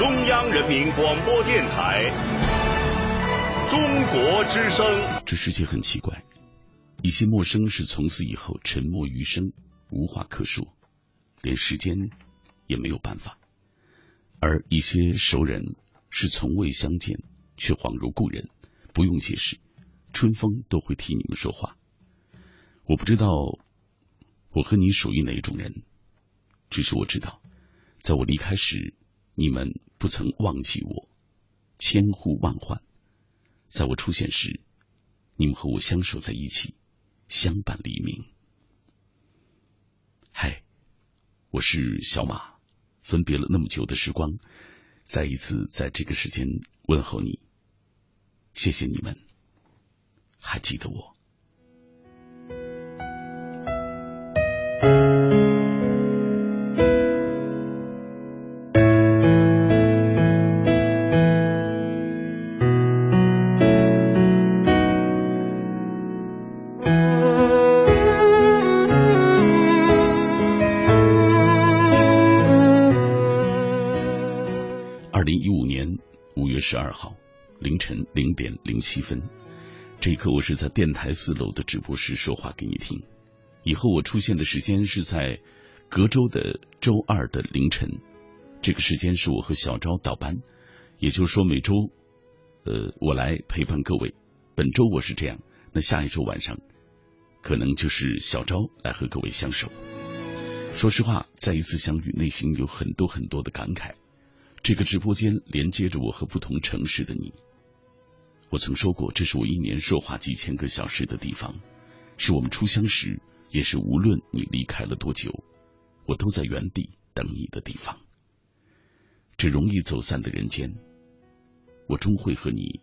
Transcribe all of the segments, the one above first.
中央人民广播电台中国之声。这世界很奇怪，一些陌生是从此以后沉默余生，无话可说，连时间也没有办法；而一些熟人是从未相见，却恍如故人，不用解释，春风都会替你们说话。我不知道我和你属于哪一种人，只是我知道，在我离开时，你们不曾忘记我，千呼万唤；在我出现时，你们和我相守在一起，相伴黎明。嗨，我是小马，分别了那么久的时光，再一次在这个时间问候你，谢谢你们，还记得我。七分，这一刻我是在电台四楼的直播室说话给你听。以后我出现的时间是在隔周的周二的凌晨，这个时间是我和小昭倒班，也就是说每周，呃，我来陪伴各位。本周我是这样，那下一周晚上可能就是小昭来和各位相守。说实话，再一次相遇，内心有很多很多的感慨。这个直播间连接着我和不同城市的你。我曾说过，这是我一年说话几千个小时的地方，是我们初相识，也是无论你离开了多久，我都在原地等你的地方。这容易走散的人间，我终会和你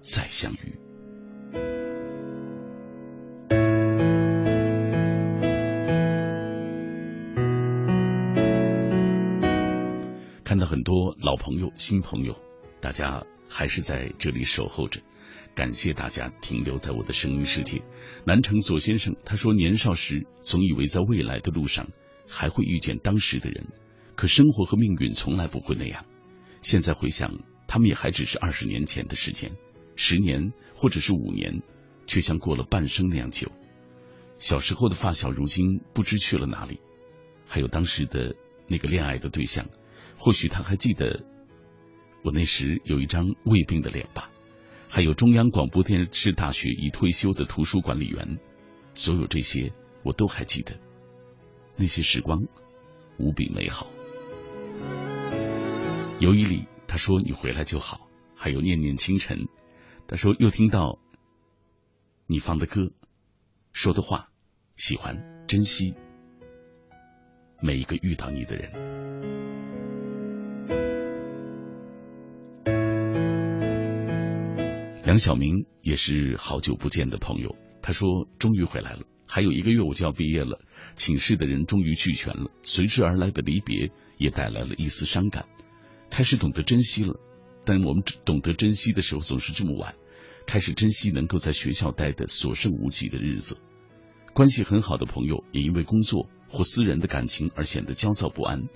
再相遇。看到很多老朋友、新朋友，大家还是在这里守候着。感谢大家停留在我的声音世界。南城左先生他说：“年少时总以为在未来的路上还会遇见当时的人，可生活和命运从来不会那样。现在回想，他们也还只是二十年前的时间，十年或者是五年，却像过了半生那样久。小时候的发小，如今不知去了哪里。还有当时的那个恋爱的对象。”或许他还记得我那时有一张胃病的脸吧，还有中央广播电视大学已退休的图书管理员，所有这些我都还记得。那些时光无比美好。尤一里他说你回来就好，还有念念清晨，他说又听到你放的歌，说的话，喜欢珍惜每一个遇到你的人。梁晓明也是好久不见的朋友，他说终于回来了，还有一个月我就要毕业了，寝室的人终于聚全了，随之而来的离别也带来了一丝伤感，开始懂得珍惜了，但我们懂得珍惜的时候总是这么晚，开始珍惜能够在学校待的所剩无几的日子，关系很好的朋友也因为工作或私人的感情而显得焦躁不安，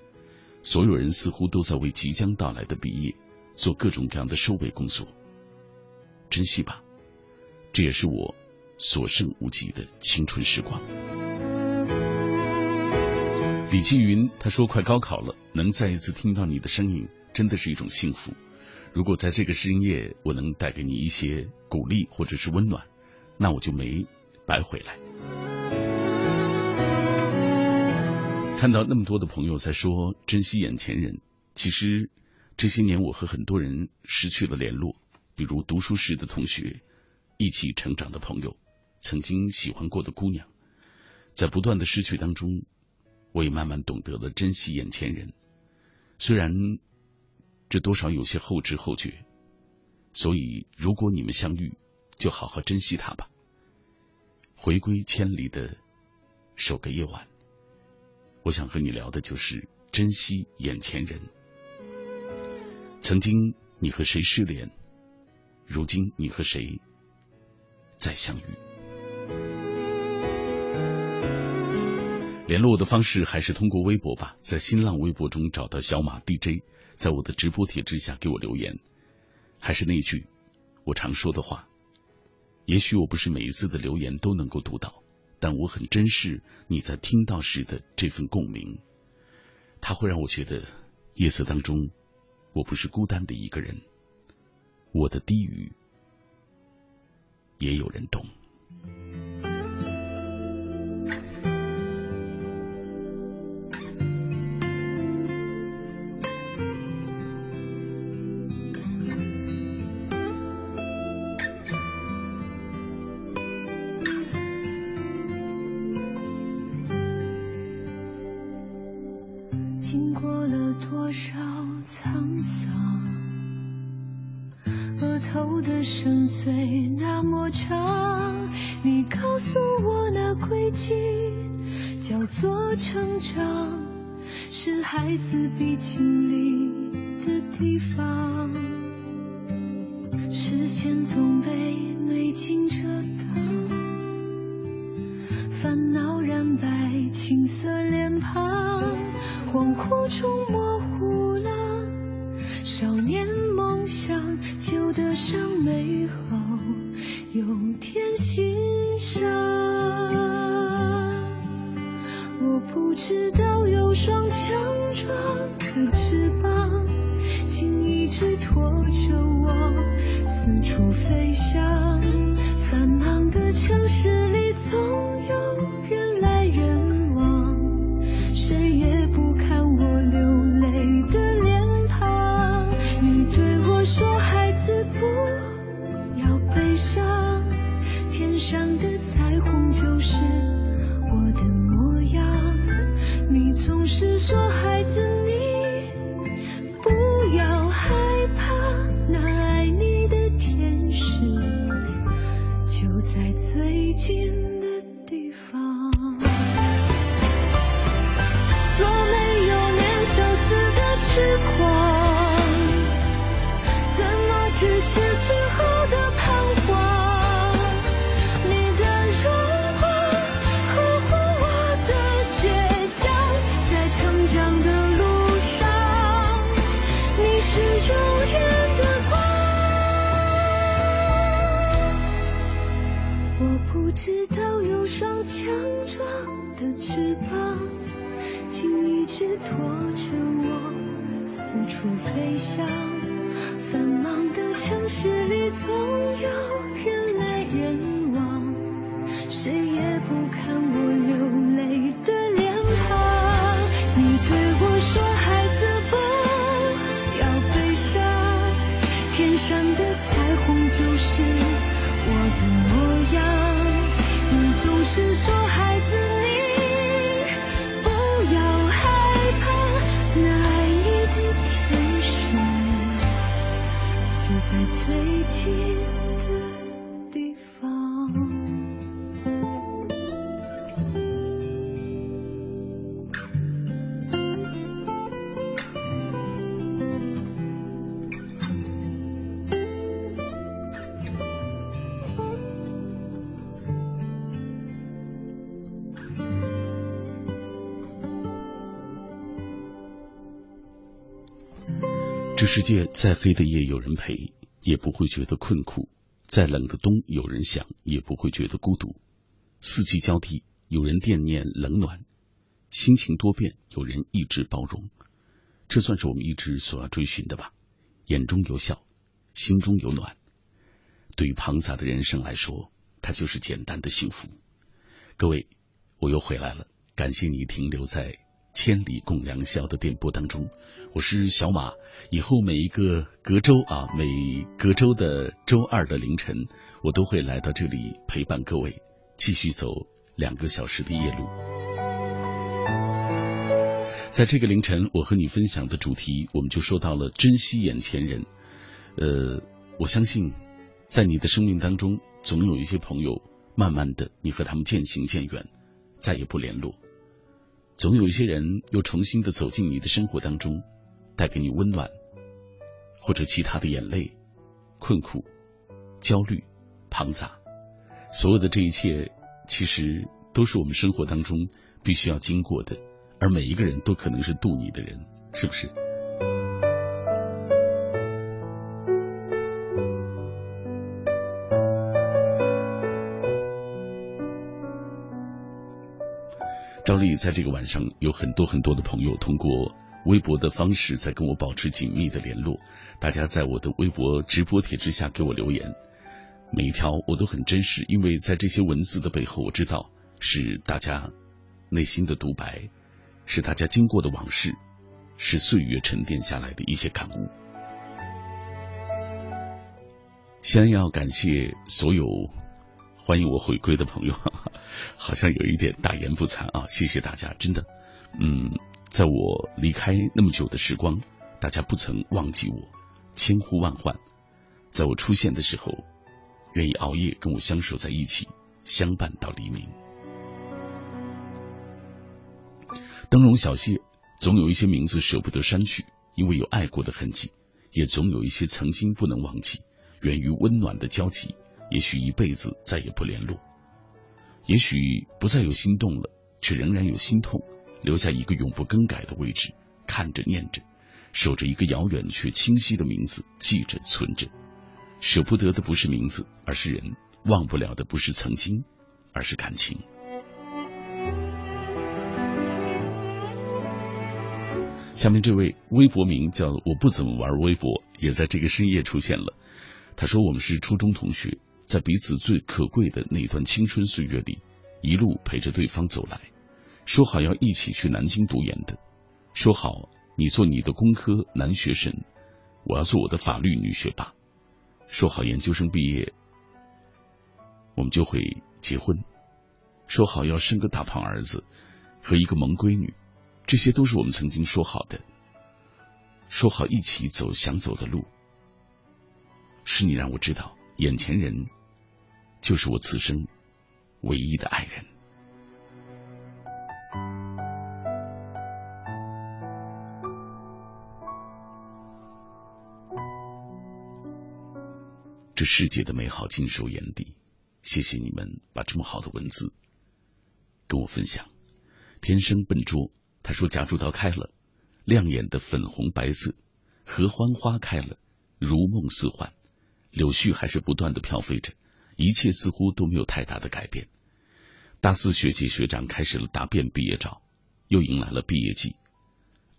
所有人似乎都在为即将到来的毕业做各种各样的收尾工作。珍惜吧，这也是我所剩无几的青春时光。李继云他说：“快高考了，能再一次听到你的声音，真的是一种幸福。如果在这个深夜，我能带给你一些鼓励或者是温暖，那我就没白回来。”看到那么多的朋友在说珍惜眼前人，其实这些年我和很多人失去了联络。比如读书时的同学，一起成长的朋友，曾经喜欢过的姑娘，在不断的失去当中，我也慢慢懂得了珍惜眼前人。虽然这多少有些后知后觉，所以如果你们相遇，就好好珍惜他吧。回归千里的首个夜晚，我想和你聊的就是珍惜眼前人。曾经你和谁失联？如今你和谁再相遇？联络我的方式还是通过微博吧，在新浪微博中找到小马 DJ，在我的直播帖之下给我留言。还是那句我常说的话，也许我不是每一次的留言都能够读到，但我很珍视你在听到时的这份共鸣，它会让我觉得夜色当中我不是孤单的一个人，我的低语也有人懂。孩子，比起。飞向繁忙的城市世界再黑的夜有人陪，也不会觉得困苦；再冷的冬有人想，也不会觉得孤独。四季交替，有人惦念冷暖；心情多变，有人一直包容。这算是我们一直所要追寻的吧。眼中有笑，心中有暖。对于庞杂的人生来说，它就是简单的幸福。各位，我又回来了，感谢你停留在。千里共良宵的电波当中，我是小马。以后每一个隔周啊，每隔周的周二的凌晨，我都会来到这里陪伴各位，继续走两个小时的夜路。在这个凌晨，我和你分享的主题，我们就说到了珍惜眼前人。呃，我相信，在你的生命当中，总有一些朋友，慢慢的，你和他们渐行渐远，再也不联络。总有一些人又重新的走进你的生活当中，带给你温暖，或者其他的眼泪、困苦、焦虑、庞杂，所有的这一切，其实都是我们生活当中必须要经过的，而每一个人都可能是渡你的人，是不是？赵丽在这个晚上有很多很多的朋友通过微博的方式在跟我保持紧密的联络，大家在我的微博直播帖之下给我留言，每一条我都很真实，因为在这些文字的背后，我知道是大家内心的独白，是大家经过的往事，是岁月沉淀下来的一些感悟。先要感谢所有欢迎我回归的朋友。好像有一点大言不惭啊！谢谢大家，真的，嗯，在我离开那么久的时光，大家不曾忘记我，千呼万唤，在我出现的时候，愿意熬夜跟我相守在一起，相伴到黎明。灯笼小谢，总有一些名字舍不得删去，因为有爱过的痕迹；也总有一些曾经不能忘记，源于温暖的交集，也许一辈子再也不联络。也许不再有心动了，却仍然有心痛，留下一个永不更改的位置，看着念着，守着一个遥远却清晰的名字，记着存着。舍不得的不是名字，而是人；忘不了的不是曾经，而是感情。下面这位微博名叫“我不怎么玩微博”，也在这个深夜出现了。他说：“我们是初中同学。”在彼此最可贵的那段青春岁月里，一路陪着对方走来，说好要一起去南京读研的，说好你做你的工科男学神，我要做我的法律女学霸，说好研究生毕业我们就会结婚，说好要生个大胖儿子和一个萌闺女，这些都是我们曾经说好的，说好一起走想走的路，是你让我知道眼前人。就是我此生唯一的爱人。这世界的美好尽收眼底，谢谢你们把这么好的文字跟我分享。天生笨拙，他说夹竹桃开了，亮眼的粉红白色，合欢花开了，如梦似幻，柳絮还是不断的飘飞着。一切似乎都没有太大的改变。大四学姐学长开始了答辩毕业照，又迎来了毕业季。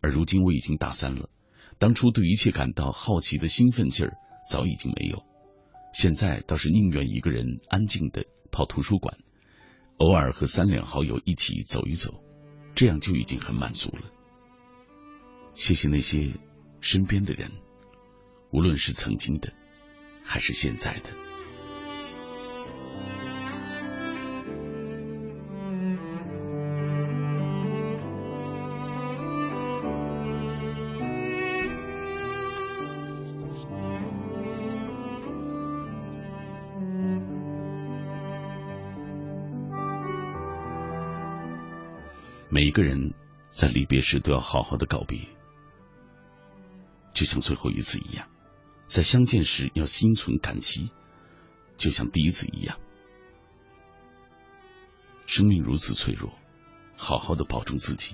而如今我已经大三了，当初对一切感到好奇的兴奋劲儿早已经没有。现在倒是宁愿一个人安静的泡图书馆，偶尔和三两好友一起走一走，这样就已经很满足了。谢谢那些身边的人，无论是曾经的，还是现在的。每一个人在离别时都要好好的告别，就像最后一次一样；在相见时要心存感激，就像第一次一样。生命如此脆弱，好好的保重自己，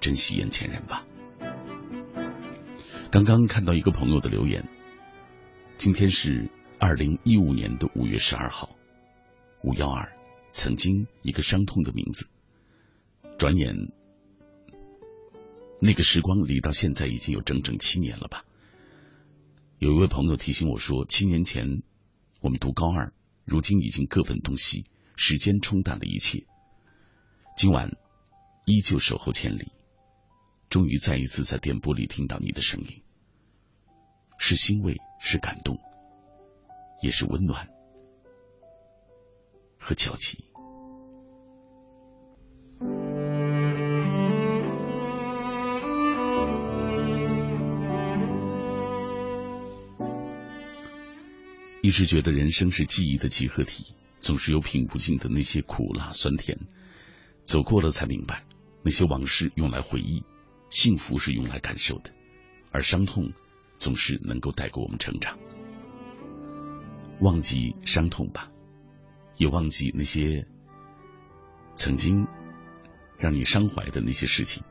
珍惜眼前人吧。刚刚看到一个朋友的留言，今天是二零一五年的五月十二号，五幺二，曾经一个伤痛的名字。转眼，那个时光离到现在已经有整整七年了吧？有一位朋友提醒我说，七年前我们读高二，如今已经各奔东西，时间冲淡了一切。今晚依旧守候千里，终于再一次在电波里听到你的声音，是欣慰，是感动，也是温暖和焦急。一直觉得人生是记忆的集合体，总是有品不尽的那些苦辣酸甜，走过了才明白，那些往事用来回忆，幸福是用来感受的，而伤痛总是能够带给我们成长。忘记伤痛吧，也忘记那些曾经让你伤怀的那些事情，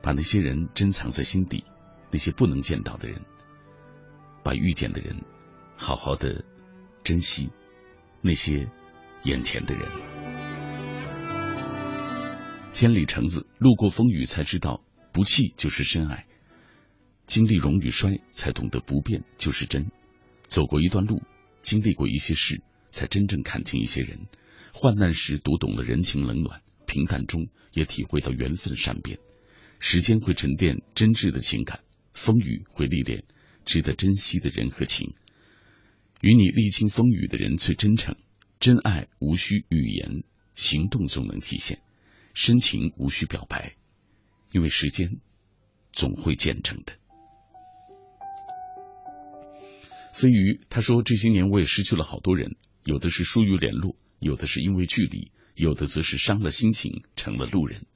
把那些人珍藏在心底，那些不能见到的人，把遇见的人好好的珍惜，那些眼前的人。千里橙子，路过风雨才知道不弃就是深爱，经历荣与衰才懂得不变就是真，走过一段路，经历过一些事，才真正看清一些人。患难时读懂了人情冷暖，平淡中也体会到缘分善变。时间会沉淀真挚的情感，风雨会历练值得珍惜的人和情。与你历经风雨的人最真诚，真爱无需语言，行动就能体现；深情无需表白，因为时间总会见证的。飞鱼他说：“这些年我也失去了好多人，有的是疏于联络。”有的是因为距离，有的则是伤了心情，成了路人。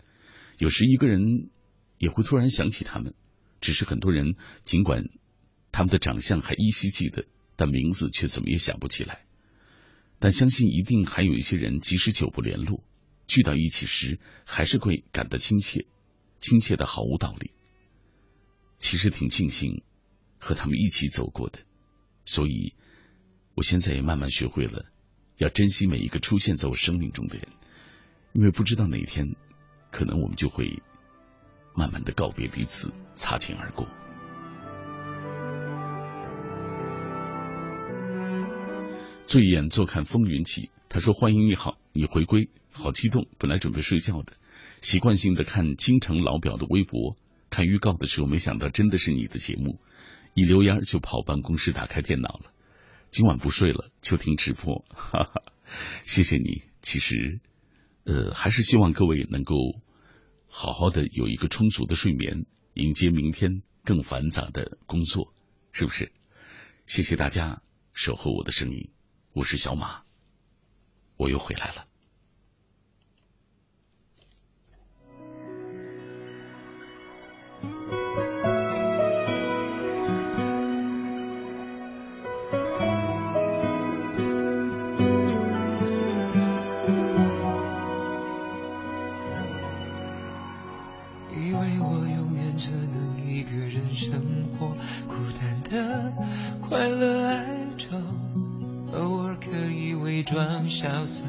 有时一个人也会突然想起他们，只是很多人尽管他们的长相还依稀记得，但名字却怎么也想不起来。但相信一定还有一些人，即使久不联络，聚到一起时还是会感到亲切，亲切的毫无道理。其实挺庆幸和他们一起走过的，所以我现在也慢慢学会了。要珍惜每一个出现在我生命中的人，因为不知道哪天，可能我们就会慢慢的告别彼此，擦肩而过。醉眼坐看风云起，他说：“欢迎你好，你回归，好激动。本来准备睡觉的，习惯性的看京城老表的微博，看预告的时候，没想到真的是你的节目，一溜烟就跑办公室打开电脑了。”今晚不睡了，就听直播，哈哈，谢谢你。其实，呃，还是希望各位能够好好的有一个充足的睡眠，迎接明天更繁杂的工作，是不是？谢谢大家守候我的声音，我是小马，我又回来了。潇洒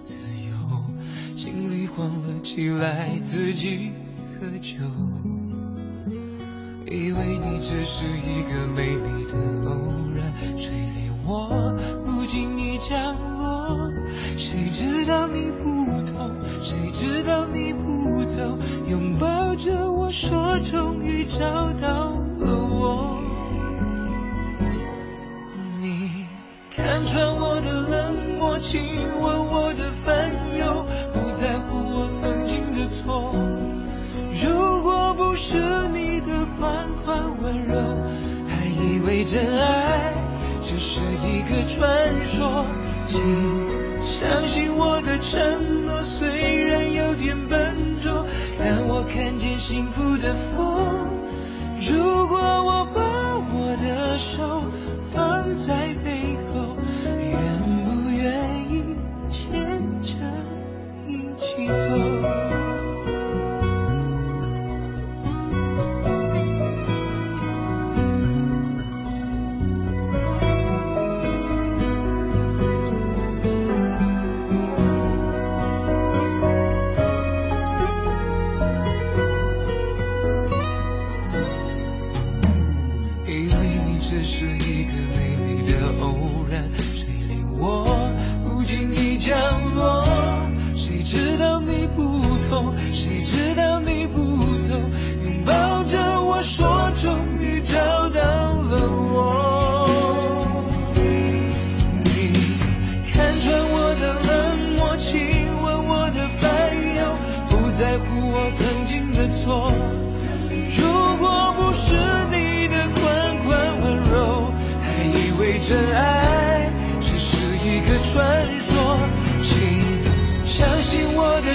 自由，心里慌了起来，自己喝酒。以为你只是一个美丽的偶然，谁怜我不经意降落？谁知道你不同，谁知道你不走，拥抱着我说终于找到了我。你看穿我的冷漠，亲吻我的烦忧，不在乎我曾经的错。如果不是你的款款温柔，还以为真爱只是一个传说。请相信我的承诺，虽然有点笨拙，但我看见幸福的风。如果我把我的手放在背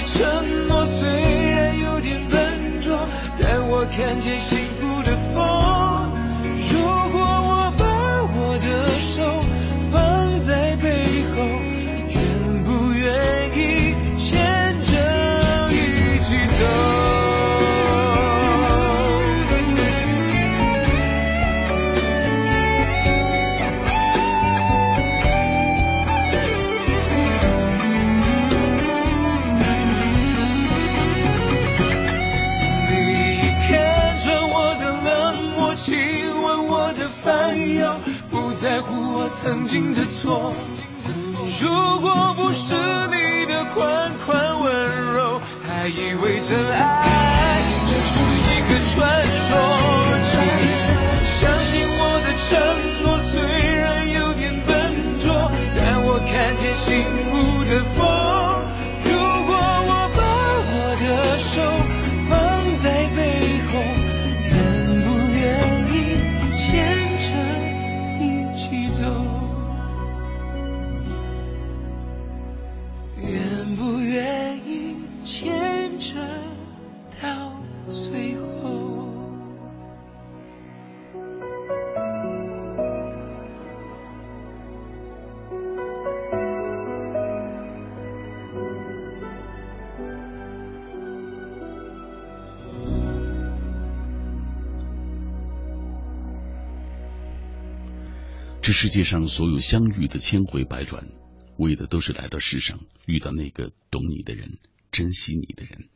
承诺虽然有点笨拙，但我看见心。如果不是你的款款温柔，还以为真爱只是一个传世界上所有相遇的千回百转，为的都是来到世上遇到那个懂你的人，珍惜你的人。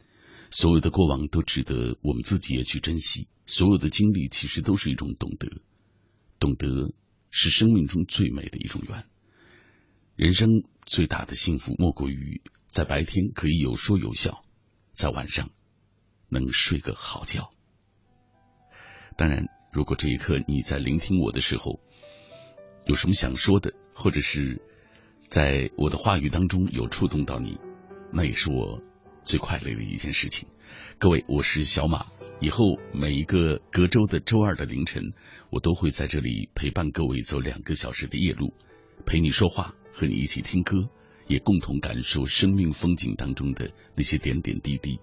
所有的过往都值得我们自己也去珍惜，所有的经历其实都是一种懂得。懂得是生命中最美的一种缘。人生最大的幸福莫过于在白天可以有说有笑，在晚上能睡个好觉。当然，如果这一刻你在聆听我的时候，有什么想说的，或者是在我的话语当中有触动到你，那也是我最快乐的一件事情。各位，我是小马，以后每一个隔周的周二的凌晨，我都会在这里陪伴各位走两个小时的夜路，陪你说话，和你一起听歌，也共同感受生命风景当中的那些点点滴滴。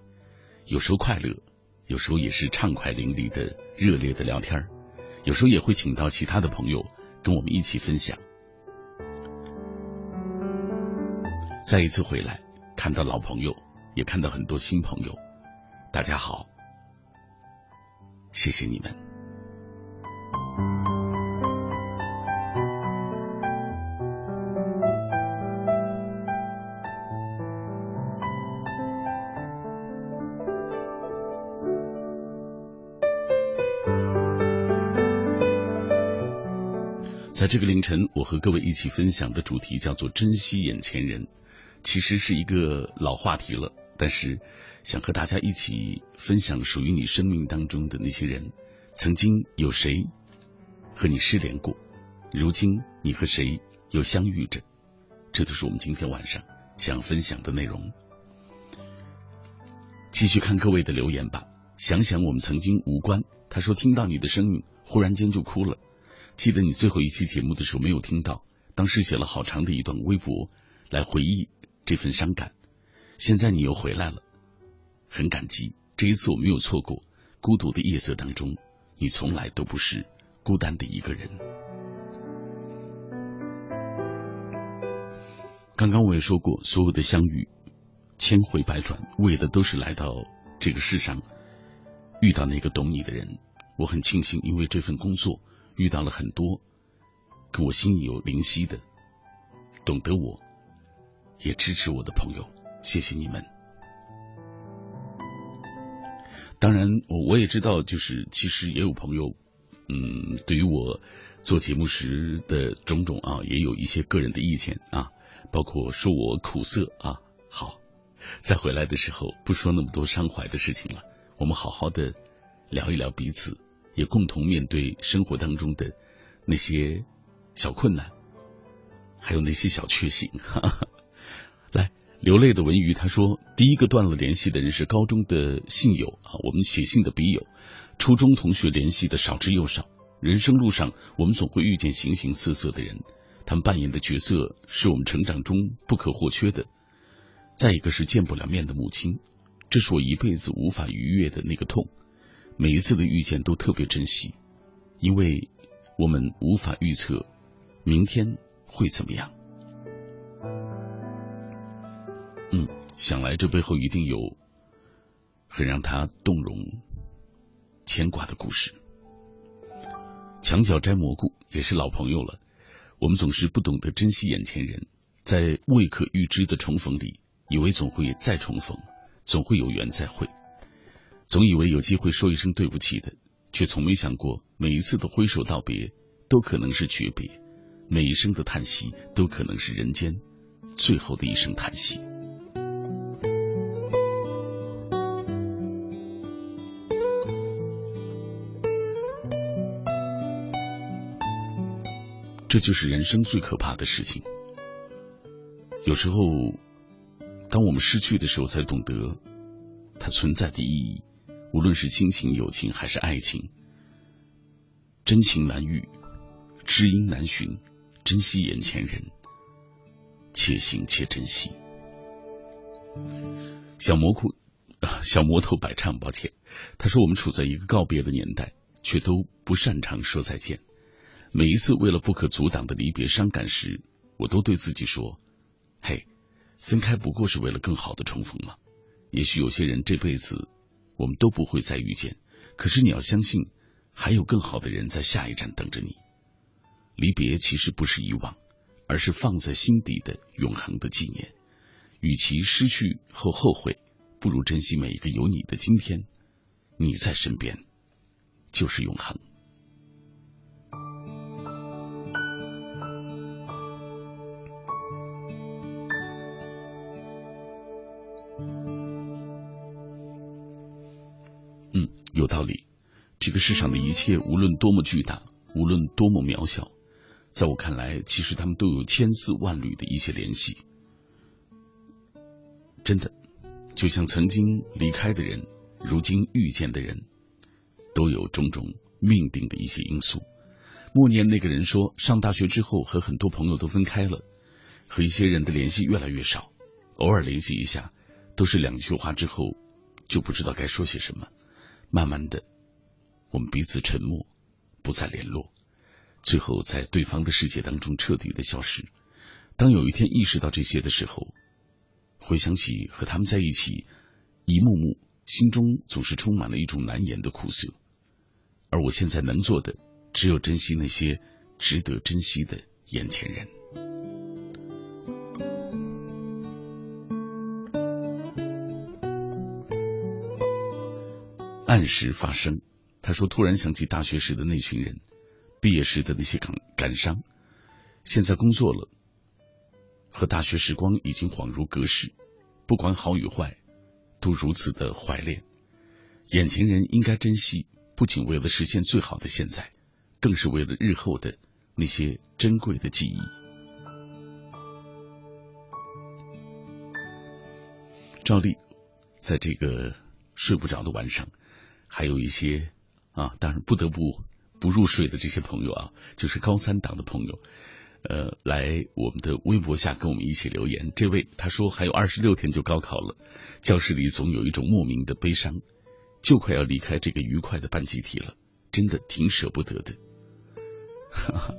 有时候快乐，有时候也是畅快淋漓的热烈的聊天有时候也会请到其他的朋友。跟我们一起分享。再一次回来，看到老朋友，也看到很多新朋友，大家好，谢谢你们。在这个凌晨，我和各位一起分享的主题叫做“珍惜眼前人”，其实是一个老话题了。但是，想和大家一起分享属于你生命当中的那些人。曾经有谁和你失联过？如今你和谁又相遇着？这都是我们今天晚上想分享的内容。继续看各位的留言吧。想想我们曾经无关。他说听到你的声音，忽然间就哭了。记得你最后一期节目的时候没有听到，当时写了好长的一段微博来回忆这份伤感。现在你又回来了，很感激。这一次我没有错过。孤独的夜色当中，你从来都不是孤单的一个人。刚刚我也说过，所有的相遇，千回百转，为的都是来到这个世上，遇到那个懂你的人。我很庆幸，因为这份工作。遇到了很多跟我心有灵犀的、懂得我、也支持我的朋友，谢谢你们。当然，我我也知道，就是其实也有朋友，嗯，对于我做节目时的种种啊，也有一些个人的意见啊，包括说我苦涩啊。好，再回来的时候，不说那么多伤怀的事情了，我们好好的聊一聊彼此。也共同面对生活当中的那些小困难，还有那些小确幸。哈 哈来，流泪的文娱他说，第一个断了联系的人是高中的信友啊，我们写信的笔友，初中同学联系的少之又少。人生路上，我们总会遇见形形色色的人，他们扮演的角色是我们成长中不可或缺的。再一个是见不了面的母亲，这是我一辈子无法逾越的那个痛。每一次的遇见都特别珍惜，因为我们无法预测明天会怎么样。嗯，想来这背后一定有很让他动容、牵挂的故事。墙角摘蘑菇也是老朋友了，我们总是不懂得珍惜眼前人，在未可预知的重逢里，以为总会再重逢，总会有缘再会。总以为有机会说一声对不起的，却从没想过每一次的挥手道别都可能是诀别。每一声的叹息都可能是人间最后的一声叹息。这就是人生最可怕的事情。有时候，当我们失去的时候，才懂得它存在的意义。无论是亲情、友情还是爱情，真情难遇，知音难寻，珍惜眼前人，且行且珍惜。小蘑菇，小魔头百唱，抱歉。他说我们处在一个告别的年代，却都不擅长说再见。每一次为了不可阻挡的离别伤感时，我都对自己说：“嘿，分开不过是为了更好的重逢嘛。也许有些人这辈子。”我们都不会再遇见，可是你要相信，还有更好的人在下一站等着你。离别其实不是遗忘，而是放在心底的永恒的纪念。与其失去后后悔，不如珍惜每一个有你的今天。你在身边，就是永恒。个世上的一切，无论多么巨大，无论多么渺小，在我看来，其实他们都有千丝万缕的一些联系。真的，就像曾经离开的人，如今遇见的人，都有种种命定的一些因素。默念那个人说，上大学之后和很多朋友都分开了，和一些人的联系越来越少，偶尔联系一下，都是两句话之后就不知道该说些什么。慢慢的，我们彼此沉默，不再联络，最后在对方的世界当中彻底的消失。当有一天意识到这些的时候，回想起和他们在一起一幕幕，心中总是充满了一种难言的苦涩。而我现在能做的，只有珍惜那些值得珍惜的眼前人。按时发生，他说：“突然想起大学时的那群人，毕业时的那些感感伤。现在工作了，和大学时光已经恍如隔世。不管好与坏，都如此的怀恋。眼前人应该珍惜，不仅为了实现最好的现在，更是为了日后的那些珍贵的记忆。”赵丽，在这个睡不着的晚上。还有一些啊，当然不得不不入睡的这些朋友啊，就是高三党的朋友，呃，来我们的微博下跟我们一起留言。这位他说还有二十六天就高考了，教室里总有一种莫名的悲伤，就快要离开这个愉快的班集体了，真的挺舍不得的。哈 哈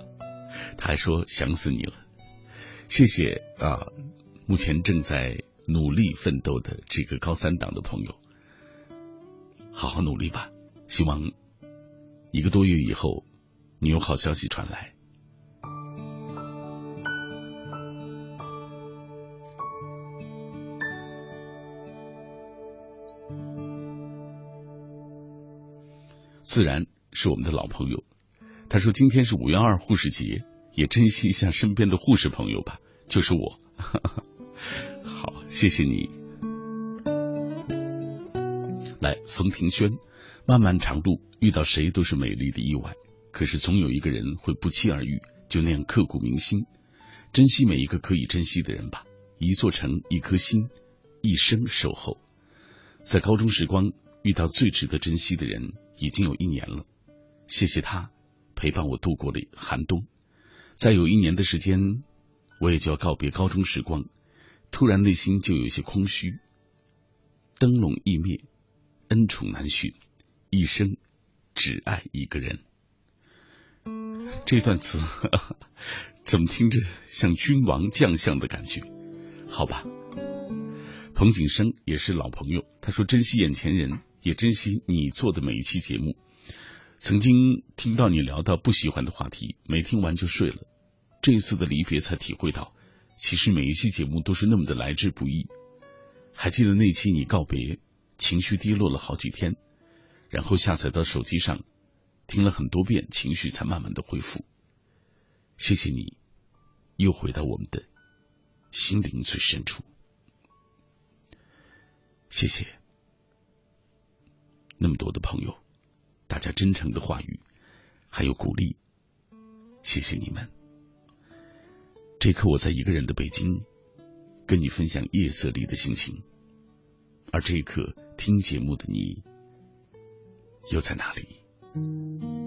他还说想死你了，谢谢啊，目前正在努力奋斗的这个高三党的朋友。好好努力吧，希望一个多月以后你有好消息传来。自然是我们的老朋友，他说今天是五月二护士节，也珍惜一下身边的护士朋友吧，就是我。好，谢谢你。来，冯庭轩，漫漫长路，遇到谁都是美丽的意外。可是总有一个人会不期而遇，就那样刻骨铭心。珍惜每一个可以珍惜的人吧，一座城，一颗心，一生守候。在高中时光遇到最值得珍惜的人，已经有一年了。谢谢他陪伴我度过了寒冬。再有一年的时间，我也就要告别高中时光。突然内心就有些空虚，灯笼易灭。恩宠难续，一生只爱一个人。这段词怎么听着像君王将相的感觉？好吧，彭景生也是老朋友，他说珍惜眼前人，也珍惜你做的每一期节目。曾经听到你聊到不喜欢的话题，没听完就睡了。这一次的离别，才体会到，其实每一期节目都是那么的来之不易。还记得那期你告别？情绪低落了好几天，然后下载到手机上，听了很多遍，情绪才慢慢的恢复。谢谢你，又回到我们的心灵最深处。谢谢那么多的朋友，大家真诚的话语还有鼓励，谢谢你们。这一刻我在一个人的北京，跟你分享夜色里的心情，而这一刻听节目的你又在哪里？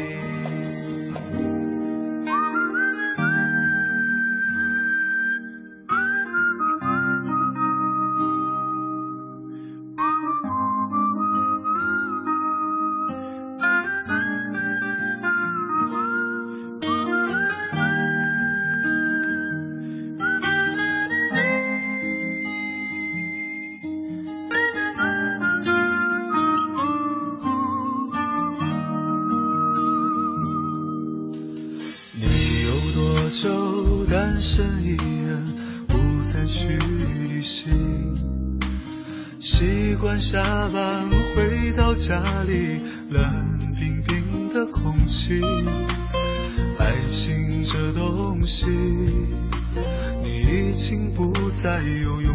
有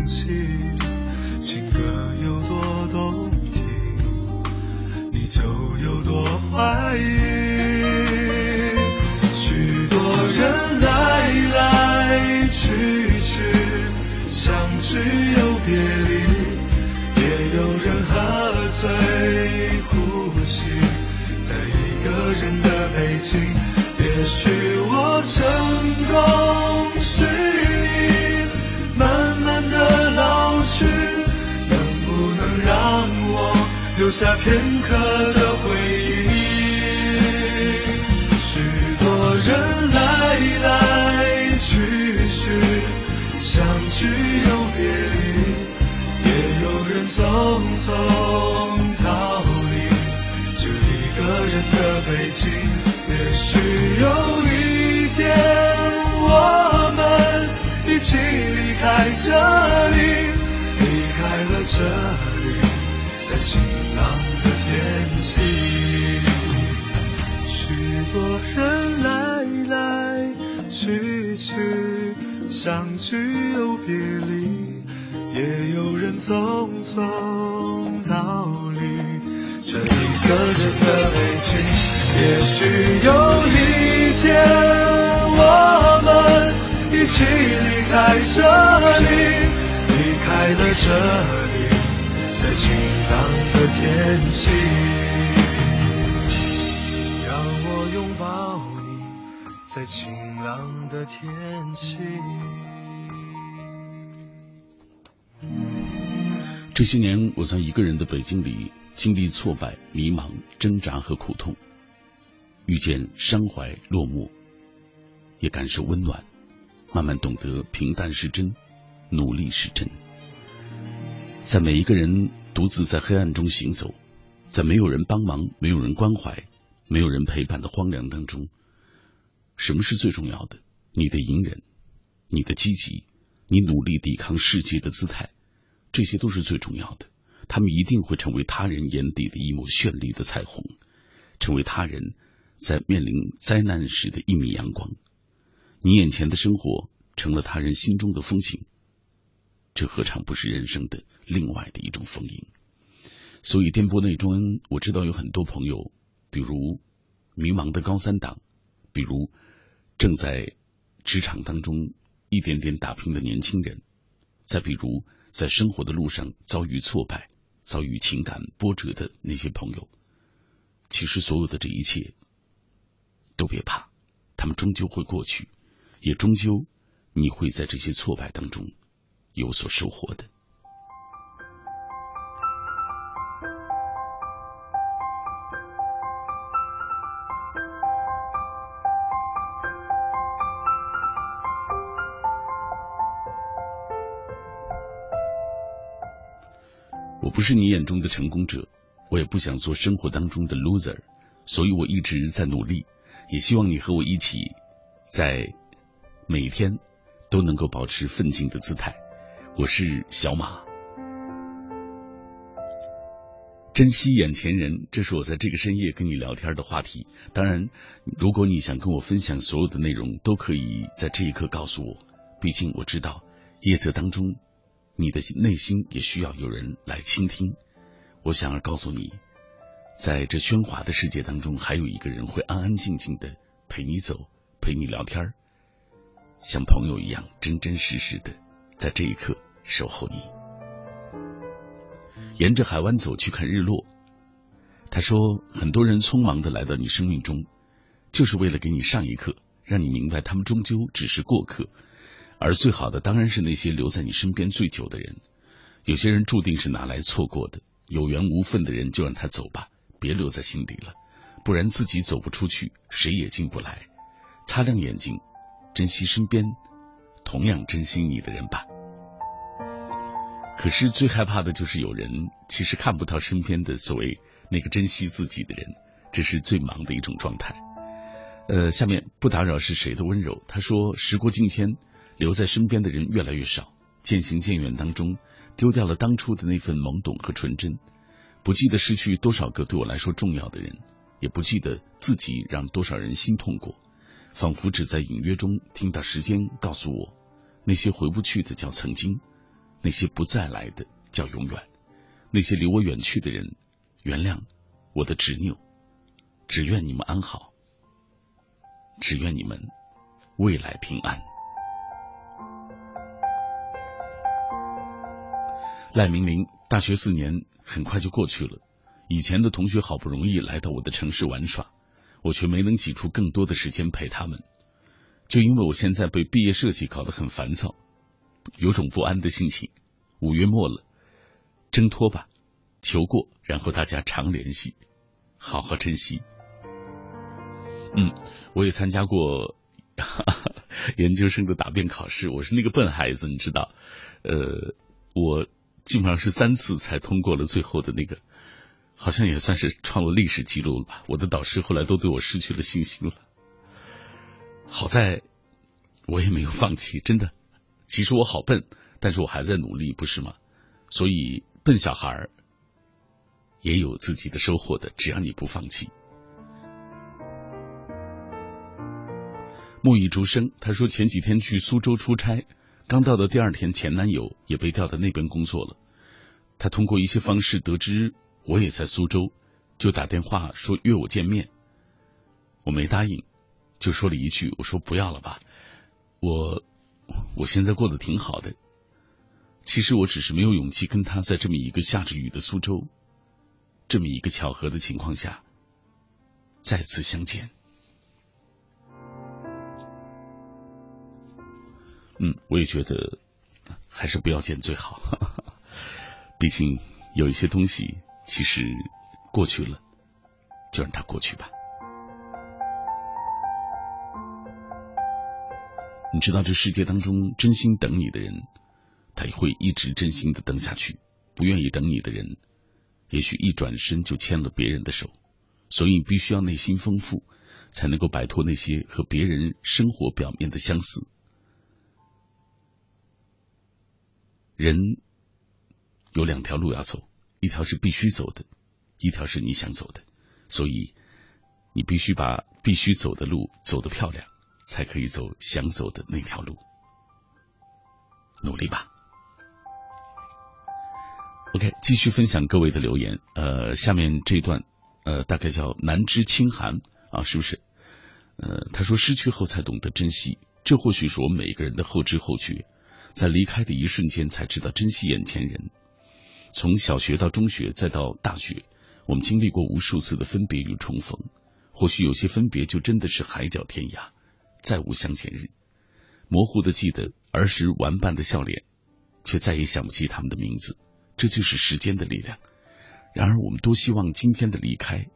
这些年，我在一个人的北京里经历挫败、迷茫、挣扎和苦痛，遇见伤怀落寞，也感受温暖，慢慢懂得平淡是真，努力是真。在每一个人独自在黑暗中行走，在没有人帮忙、没有人关怀、没有人陪伴的荒凉当中，什么是最重要的？你的隐忍，你的积极，你努力抵抗世界的姿态。这些都是最重要的，他们一定会成为他人眼底的一抹绚丽的彩虹，成为他人在面临灾难时的一米阳光。你眼前的生活成了他人心中的风景，这何尝不是人生的另外的一种丰盈？所以电波那端，我知道有很多朋友，比如迷茫的高三党，比如正在职场当中一点点打拼的年轻人，再比如。在生活的路上遭遇挫败、遭遇情感波折的那些朋友，其实所有的这一切都别怕，他们终究会过去，也终究你会在这些挫败当中有所收获的。不是你眼中的成功者，我也不想做生活当中的 loser，所以我一直在努力，也希望你和我一起，在每天都能够保持奋进的姿态。我是小马，珍惜眼前人，这是我在这个深夜跟你聊天的话题。当然，如果你想跟我分享所有的内容，都可以在这一刻告诉我。毕竟我知道夜色当中。你的内心也需要有人来倾听。我想要告诉你，在这喧哗的世界当中，还有一个人会安安静静的陪你走，陪你聊天，像朋友一样真真实实的在这一刻守候你。沿着海湾走去看日落。他说，很多人匆忙的来到你生命中，就是为了给你上一课，让你明白他们终究只是过客。而最好的当然是那些留在你身边最久的人。有些人注定是拿来错过的，有缘无分的人就让他走吧，别留在心里了，不然自己走不出去，谁也进不来。擦亮眼睛，珍惜身边同样珍惜你的人吧。可是最害怕的就是有人其实看不到身边的所谓那个珍惜自己的人，这是最忙的一种状态。呃，下面不打扰是谁的温柔？他说：时过境迁。留在身边的人越来越少，渐行渐远当中，丢掉了当初的那份懵懂和纯真，不记得失去多少个对我来说重要的人，也不记得自己让多少人心痛过，仿佛只在隐约中听到时间告诉我，那些回不去的叫曾经，那些不再来的叫永远，那些离我远去的人，原谅我的执拗，只愿你们安好，只愿你们未来平安。赖明明，大学四年很快就过去了。以前的同学好不容易来到我的城市玩耍，我却没能挤出更多的时间陪他们。就因为我现在被毕业设计搞得很烦躁，有种不安的心情。五月末了，挣脱吧，求过，然后大家常联系，好好珍惜。嗯，我也参加过 研究生的答辩考试，我是那个笨孩子，你知道，呃，我。基本上是三次才通过了最后的那个，好像也算是创了历史记录了吧。我的导师后来都对我失去了信心了。好在我也没有放弃，真的。其实我好笨，但是我还在努力，不是吗？所以笨小孩也有自己的收获的，只要你不放弃。木已竹生，他说前几天去苏州出差。刚到的第二天，前男友也被调到那边工作了。他通过一些方式得知我也在苏州，就打电话说约我见面。我没答应，就说了一句：“我说不要了吧，我我现在过得挺好的。”其实我只是没有勇气跟他在这么一个下着雨的苏州，这么一个巧合的情况下再次相见。嗯，我也觉得还是不要见最好。毕竟有一些东西，其实过去了，就让它过去吧。你知道，这世界当中真心等你的人，他也会一直真心的等下去；不愿意等你的人，也许一转身就牵了别人的手。所以，必须要内心丰富，才能够摆脱那些和别人生活表面的相似。人有两条路要走，一条是必须走的，一条是你想走的。所以你必须把必须走的路走得漂亮，才可以走想走的那条路。努力吧。OK，继续分享各位的留言。呃，下面这段呃，大概叫南之清寒啊，是不是？呃，他说失去后才懂得珍惜，这或许是我们每个人的后知后觉。在离开的一瞬间，才知道珍惜眼前人。从小学到中学，再到大学，我们经历过无数次的分别与重逢。或许有些分别，就真的是海角天涯，再无相见日。模糊的记得儿时玩伴的笑脸，却再也想不起他们的名字。这就是时间的力量。然而，我们多希望今天的离开，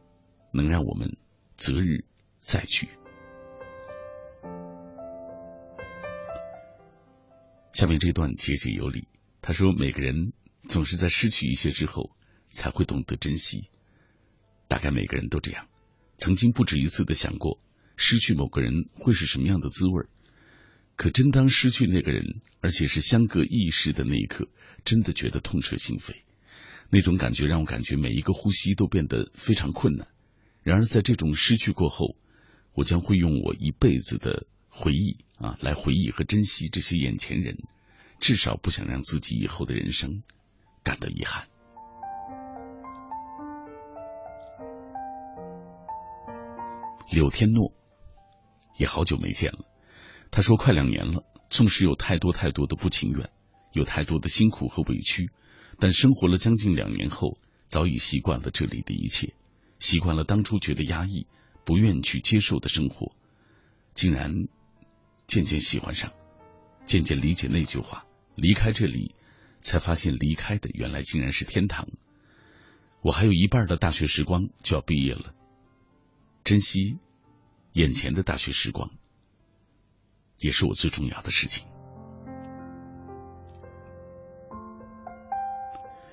能让我们择日再聚。下面这段节节有理。他说：“每个人总是在失去一些之后，才会懂得珍惜。大概每个人都这样，曾经不止一次的想过，失去某个人会是什么样的滋味。可真当失去那个人，而且是相隔一世的那一刻，真的觉得痛彻心扉。那种感觉让我感觉每一个呼吸都变得非常困难。然而在这种失去过后，我将会用我一辈子的。”回忆啊，来回忆和珍惜这些眼前人，至少不想让自己以后的人生感到遗憾。柳天诺也好久没见了，他说快两年了，纵使有太多太多的不情愿，有太多的辛苦和委屈，但生活了将近两年后，早已习惯了这里的一切，习惯了当初觉得压抑、不愿去接受的生活，竟然。渐渐喜欢上，渐渐理解那句话：离开这里，才发现离开的原来竟然是天堂。我还有一半的大学时光就要毕业了，珍惜眼前的大学时光，也是我最重要的事情。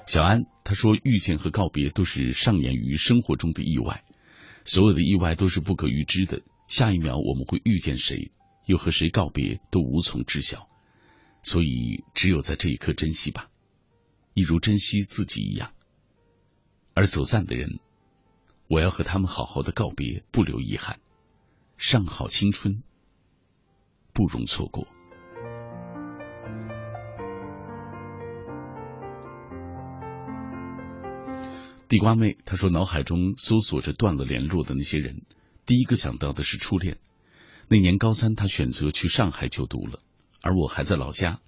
小安他说：“遇见和告别都是上演于生活中的意外，所有的意外都是不可预知的。下一秒我们会遇见谁？”又和谁告别都无从知晓，所以只有在这一刻珍惜吧，一如珍惜自己一样。而走散的人，我要和他们好好的告别，不留遗憾。尚好青春，不容错过。地瓜妹她说，脑海中搜索着断了联络的那些人，第一个想到的是初恋。那年高三，他选择去上海就读了，而我还在老家，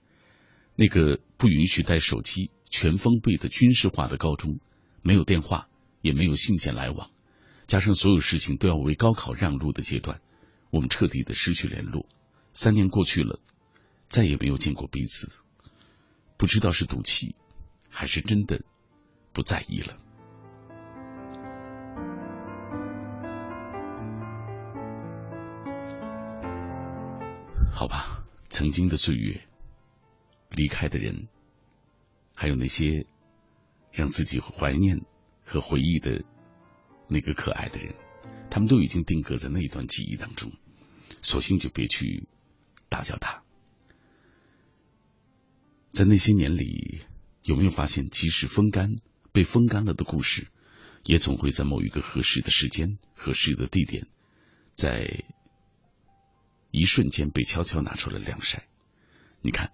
那个不允许带手机、全封闭的军事化的高中，没有电话，也没有信件来往，加上所有事情都要为高考让路的阶段，我们彻底的失去联络。三年过去了，再也没有见过彼此，不知道是赌气，还是真的不在意了。好吧，曾经的岁月，离开的人，还有那些让自己怀念和回忆的那个可爱的人，他们都已经定格在那一段记忆当中，索性就别去打搅他。在那些年里，有没有发现，即使风干被风干了的故事，也总会在某一个合适的时间、合适的地点，在。一瞬间被悄悄拿出来晾晒。你看，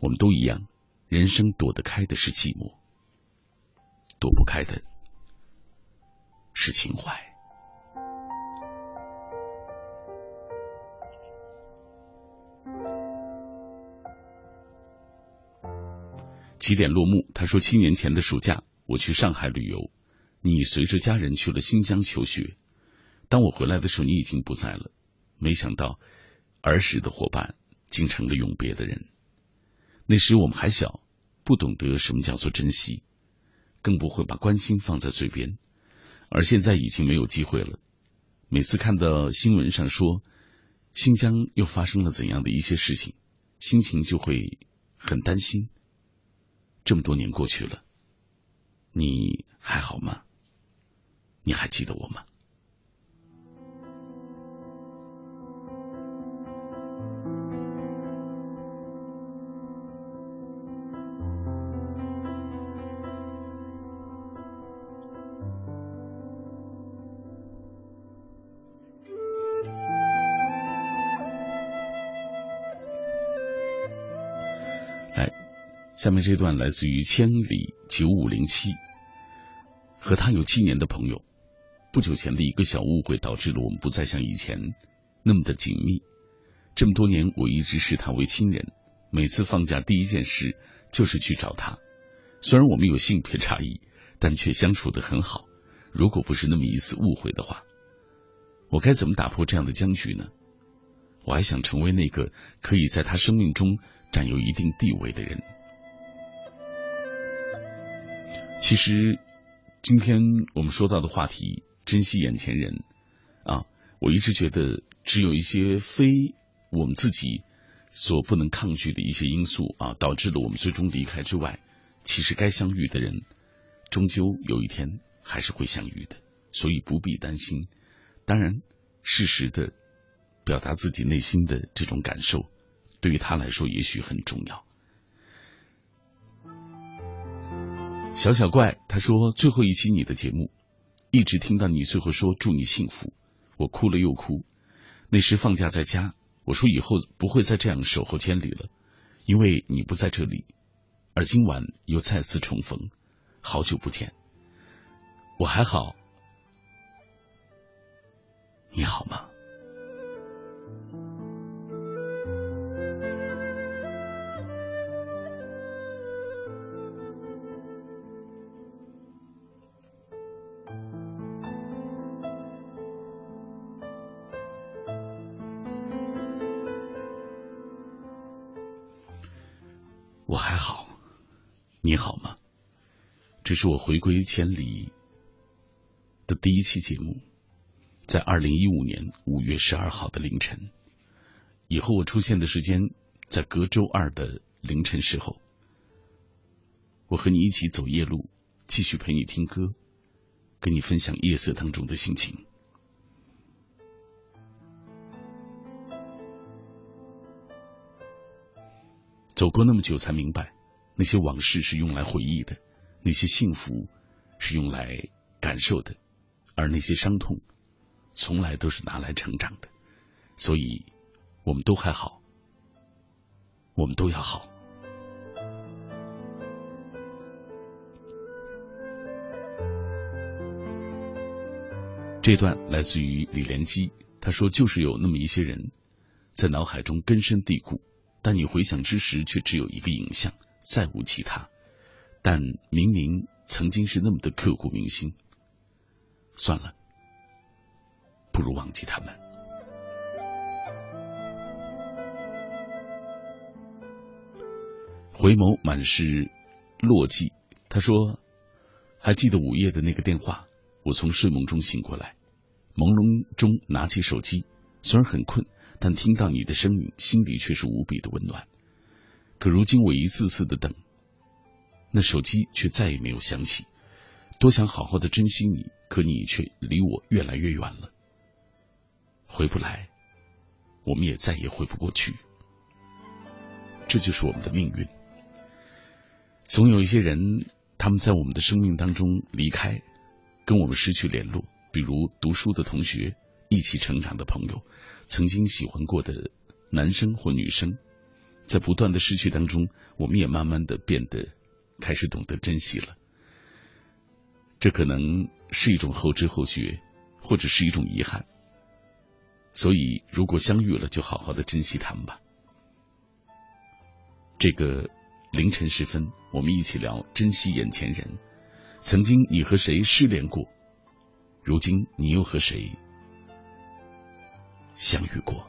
我们都一样，人生躲得开的是寂寞，躲不开的是情怀。几点落幕？他说七年前的暑假，我去上海旅游，你随着家人去了新疆求学。当我回来的时候，你已经不在了。没想到儿时的伙伴竟成了永别的人。那时我们还小，不懂得什么叫做珍惜，更不会把关心放在嘴边。而现在已经没有机会了。每次看到新闻上说新疆又发生了怎样的一些事情，心情就会很担心。这么多年过去了，你还好吗？你还记得我吗？下面这段来自于千里九五零七，和他有七年的朋友，不久前的一个小误会导致了我们不再像以前那么的紧密。这么多年，我一直视他为亲人，每次放假第一件事就是去找他。虽然我们有性别差异，但却相处的很好。如果不是那么一次误会的话，我该怎么打破这样的僵局呢？我还想成为那个可以在他生命中占有一定地位的人。其实，今天我们说到的话题，珍惜眼前人啊，我一直觉得，只有一些非我们自己所不能抗拒的一些因素啊，导致了我们最终离开之外，其实该相遇的人，终究有一天还是会相遇的，所以不必担心。当然，适时的表达自己内心的这种感受，对于他来说也许很重要。小小怪他说：“最后一期你的节目，一直听到你最后说祝你幸福，我哭了又哭。那时放假在家，我说以后不会再这样守候千里了，因为你不在这里。而今晚又再次重逢，好久不见，我还好，你好吗？”还好你好吗？这是我回归千里的第一期节目，在二零一五年五月十二号的凌晨。以后我出现的时间在隔周二的凌晨时候。我和你一起走夜路，继续陪你听歌，跟你分享夜色当中的心情。走过那么久，才明白。那些往事是用来回忆的，那些幸福是用来感受的，而那些伤痛从来都是拿来成长的。所以，我们都还好，我们都要好。这段来自于李连基，他说：“就是有那么一些人，在脑海中根深蒂固，但你回想之时，却只有一个影像。”再无其他，但明明曾经是那么的刻骨铭心。算了，不如忘记他们。回眸满是落寂。他说：“还记得午夜的那个电话？我从睡梦中醒过来，朦胧中拿起手机，虽然很困，但听到你的声音，心里却是无比的温暖。”可如今我一次次的等，那手机却再也没有响起。多想好好的珍惜你，可你却离我越来越远了。回不来，我们也再也回不过去。这就是我们的命运。总有一些人，他们在我们的生命当中离开，跟我们失去联络。比如读书的同学，一起成长的朋友，曾经喜欢过的男生或女生。在不断的失去当中，我们也慢慢的变得开始懂得珍惜了。这可能是一种后知后觉，或者是一种遗憾。所以，如果相遇了，就好好的珍惜他们吧。这个凌晨时分，我们一起聊珍惜眼前人。曾经你和谁失联过？如今你又和谁相遇过？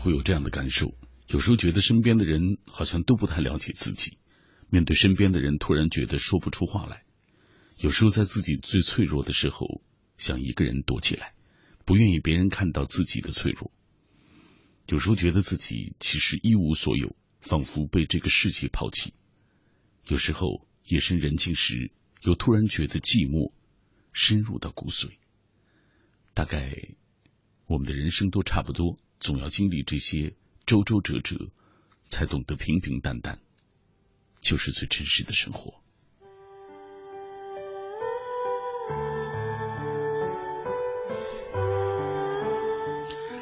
会有这样的感受？有时候觉得身边的人好像都不太了解自己，面对身边的人，突然觉得说不出话来。有时候在自己最脆弱的时候，想一个人躲起来，不愿意别人看到自己的脆弱。有时候觉得自己其实一无所有，仿佛被这个世界抛弃。有时候夜深人静时，又突然觉得寂寞深入到骨髓。大概我们的人生都差不多。总要经历这些周周折折，才懂得平平淡淡，就是最真实的生活。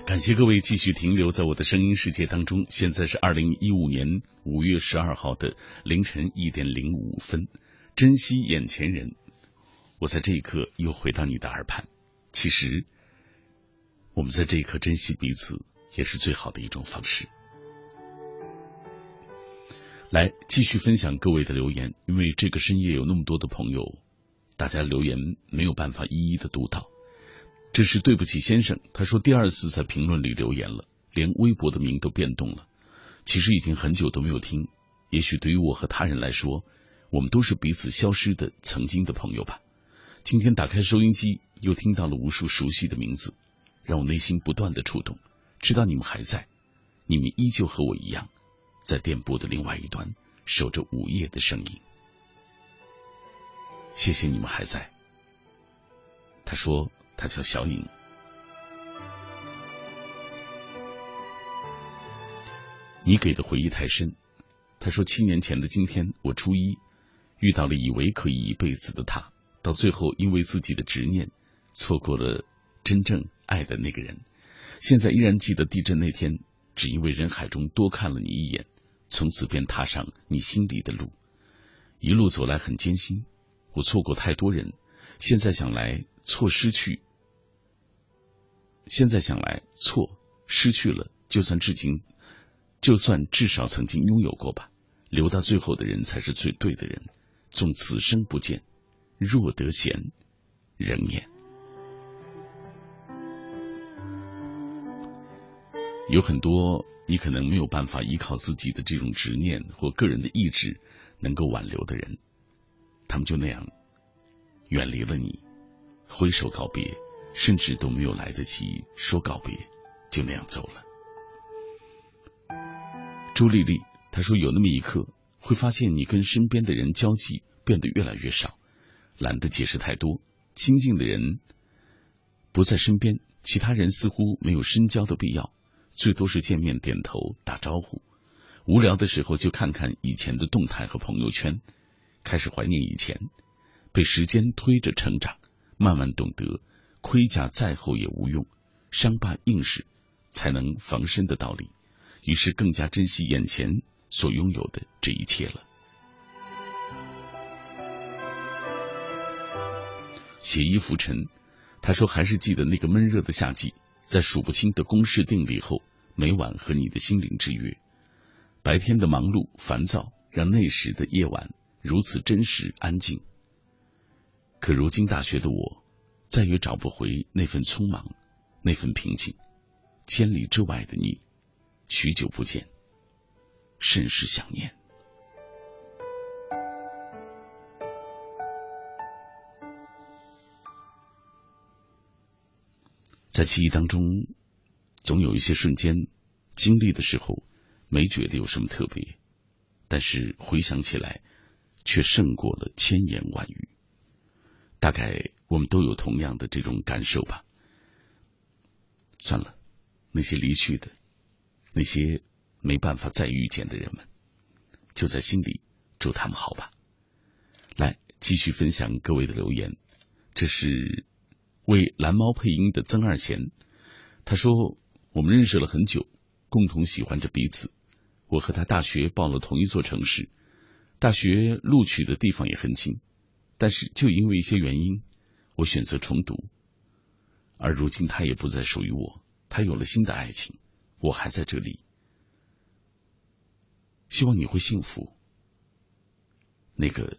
感谢各位继续停留在我的声音世界当中。现在是二零一五年五月十二号的凌晨一点零五分。珍惜眼前人，我在这一刻又回到你的耳畔。其实。我们在这一刻珍惜彼此，也是最好的一种方式。来继续分享各位的留言，因为这个深夜有那么多的朋友，大家留言没有办法一一的读到。这是对不起先生，他说第二次在评论里留言了，连微博的名都变动了。其实已经很久都没有听，也许对于我和他人来说，我们都是彼此消失的曾经的朋友吧。今天打开收音机，又听到了无数熟悉的名字。让我内心不断的触动，知道你们还在，你们依旧和我一样，在电波的另外一端守着午夜的声音。谢谢你们还在。他说他叫小颖。你给的回忆太深。他说七年前的今天，我初一遇到了以为可以一辈子的他，到最后因为自己的执念，错过了真正。爱的那个人，现在依然记得地震那天，只因为人海中多看了你一眼，从此便踏上你心里的路。一路走来很艰辛，我错过太多人，现在想来错失去，现在想来错失去了，就算至今，就算至少曾经拥有过吧。留到最后的人才是最对的人，纵此生不见，若得闲，人面。有很多你可能没有办法依靠自己的这种执念或个人的意志能够挽留的人，他们就那样远离了你，挥手告别，甚至都没有来得及说告别，就那样走了。朱丽丽她说：“有那么一刻，会发现你跟身边的人交际变得越来越少，懒得解释太多，亲近的人不在身边，其他人似乎没有深交的必要。”最多是见面点头打招呼。无聊的时候就看看以前的动态和朋友圈开始怀念以前被时间推着成长慢慢懂得盔甲再厚也无用伤疤硬是才能防身的道理于是更加珍惜眼前所拥有的这一切了。写衣浮沉他说还是记得那个闷热的夏季在数不清的公式定理后，每晚和你的心灵之约。白天的忙碌烦躁，让那时的夜晚如此真实安静。可如今大学的我，再也找不回那份匆忙，那份平静。千里之外的你，许久不见，甚是想念。在记忆当中，总有一些瞬间经历的时候，没觉得有什么特别，但是回想起来，却胜过了千言万语。大概我们都有同样的这种感受吧。算了，那些离去的，那些没办法再遇见的人们，就在心里祝他们好吧。来，继续分享各位的留言。这是为蓝猫配音的曾二贤，他说：“我们认识了很久，共同喜欢着彼此。我和他大学报了同一座城市，大学录取的地方也很近。”但是，就因为一些原因，我选择重读。而如今，他也不再属于我，他有了新的爱情，我还在这里。希望你会幸福。那个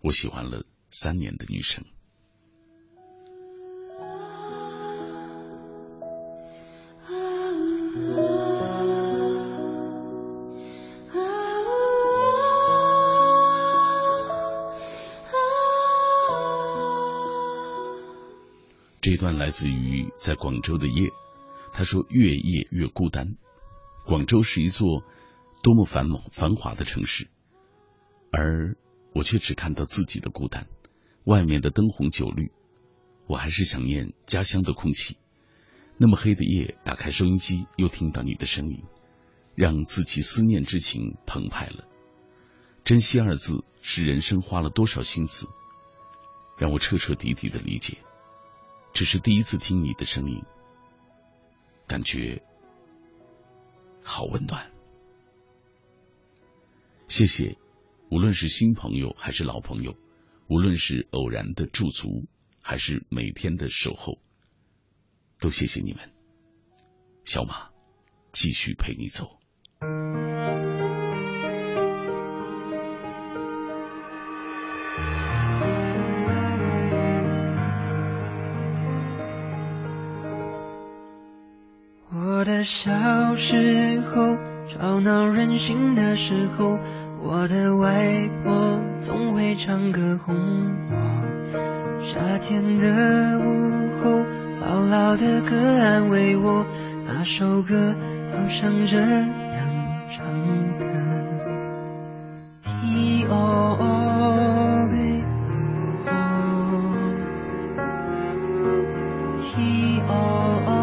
我喜欢了三年的女生。这段来自于在广州的夜，他说：“越夜越孤单。广州是一座多么繁繁华的城市，而我却只看到自己的孤单。外面的灯红酒绿，我还是想念家乡的空气。那么黑的夜，打开收音机，又听到你的声音，让自己思念之情澎湃了。珍惜二字，是人生花了多少心思，让我彻彻底底的理解。”只是第一次听你的声音，感觉好温暖。谢谢，无论是新朋友还是老朋友，无论是偶然的驻足还是每天的守候，都谢谢你们。小马，继续陪你走。我的小时候，吵闹任性的时候，我的外婆总会唱歌哄我。夏天的午后后，姥姥的歌安慰我，那首歌好像这样唱的。T O O B T O O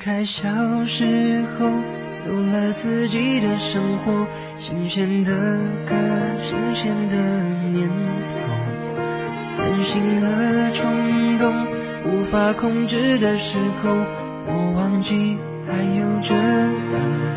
开小时候，有了自己的生活，新鲜的歌，新鲜的念头，任性和冲动无法控制的时候，我忘记还有这样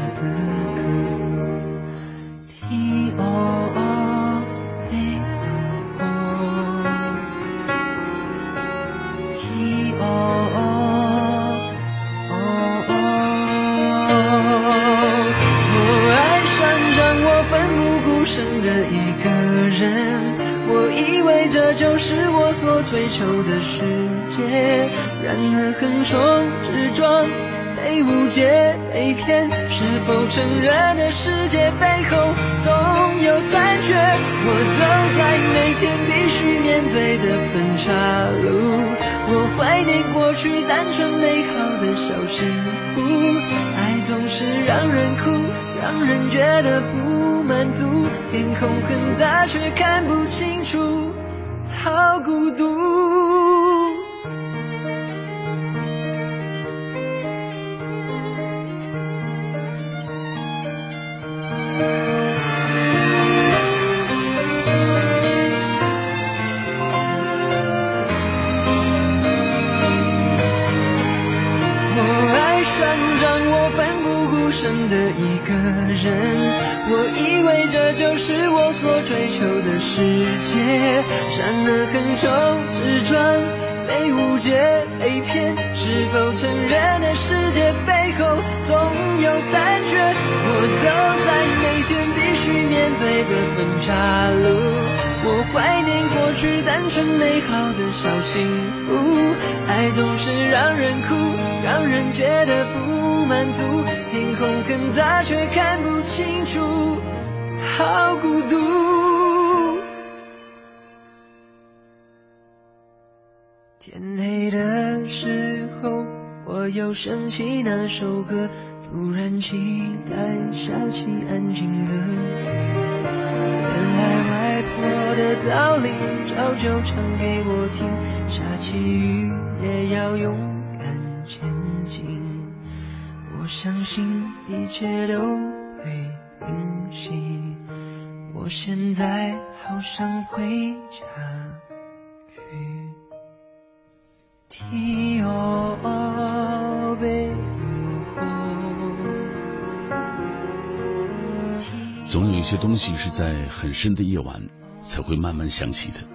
些东西是在很深的夜晚。才会慢慢想起的。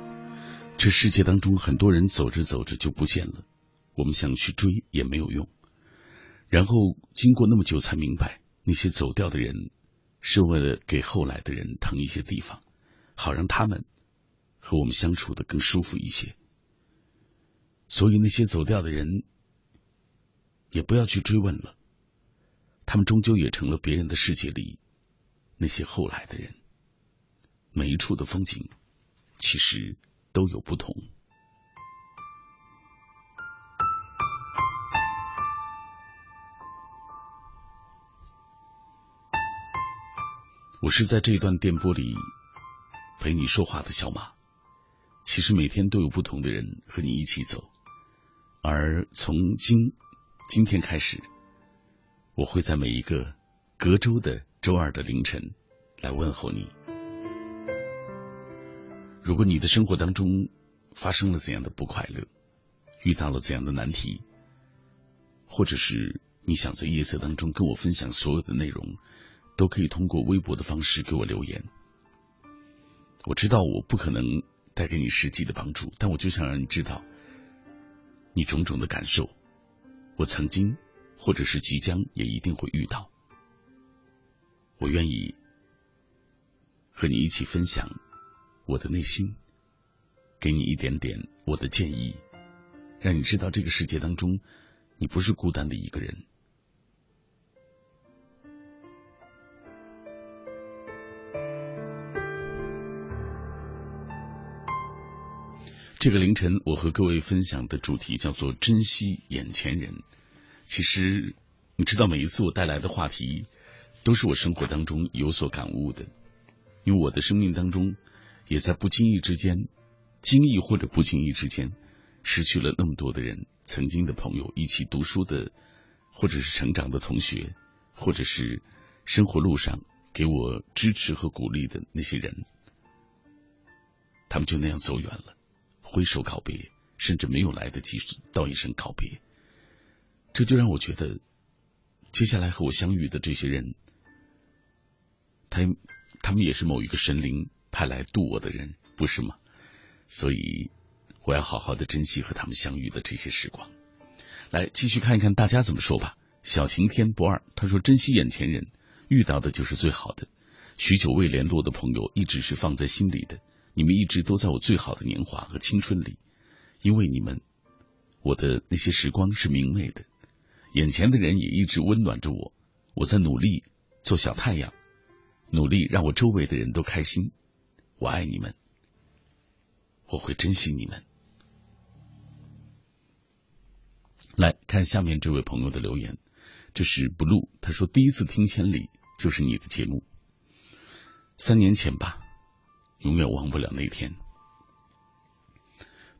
这世界当中，很多人走着走着就不见了，我们想去追也没有用。然后经过那么久，才明白那些走掉的人是为了给后来的人腾一些地方，好让他们和我们相处的更舒服一些。所以那些走掉的人，也不要去追问了，他们终究也成了别人的世界里那些后来的人。每一处的风景，其实都有不同。我是在这段电波里陪你说话的小马。其实每天都有不同的人和你一起走，而从今今天开始，我会在每一个隔周的周二的凌晨来问候你。如果你的生活当中发生了怎样的不快乐，遇到了怎样的难题，或者是你想在夜色当中跟我分享所有的内容，都可以通过微博的方式给我留言。我知道我不可能带给你实际的帮助，但我就想让你知道你种种的感受，我曾经或者是即将也一定会遇到。我愿意和你一起分享。我的内心，给你一点点我的建议，让你知道这个世界当中，你不是孤单的一个人。这个凌晨，我和各位分享的主题叫做“珍惜眼前人”。其实，你知道，每一次我带来的话题，都是我生活当中有所感悟的，因为我的生命当中。也在不经意之间，经意或者不经意之间，失去了那么多的人，曾经的朋友，一起读书的，或者是成长的同学，或者是生活路上给我支持和鼓励的那些人，他们就那样走远了，挥手告别，甚至没有来得及道一声告别。这就让我觉得，接下来和我相遇的这些人，他他们也是某一个神灵。派来渡我的人，不是吗？所以我要好好的珍惜和他们相遇的这些时光。来，继续看一看大家怎么说吧。小晴天不二，他说：“珍惜眼前人，遇到的就是最好的。许久未联络的朋友，一直是放在心里的。你们一直都在我最好的年华和青春里，因为你们，我的那些时光是明媚的。眼前的人也一直温暖着我。我在努力做小太阳，努力让我周围的人都开心。”我爱你们，我会珍惜你们。来看下面这位朋友的留言，这是 blue，他说第一次听千里就是你的节目，三年前吧，永远忘不了那天。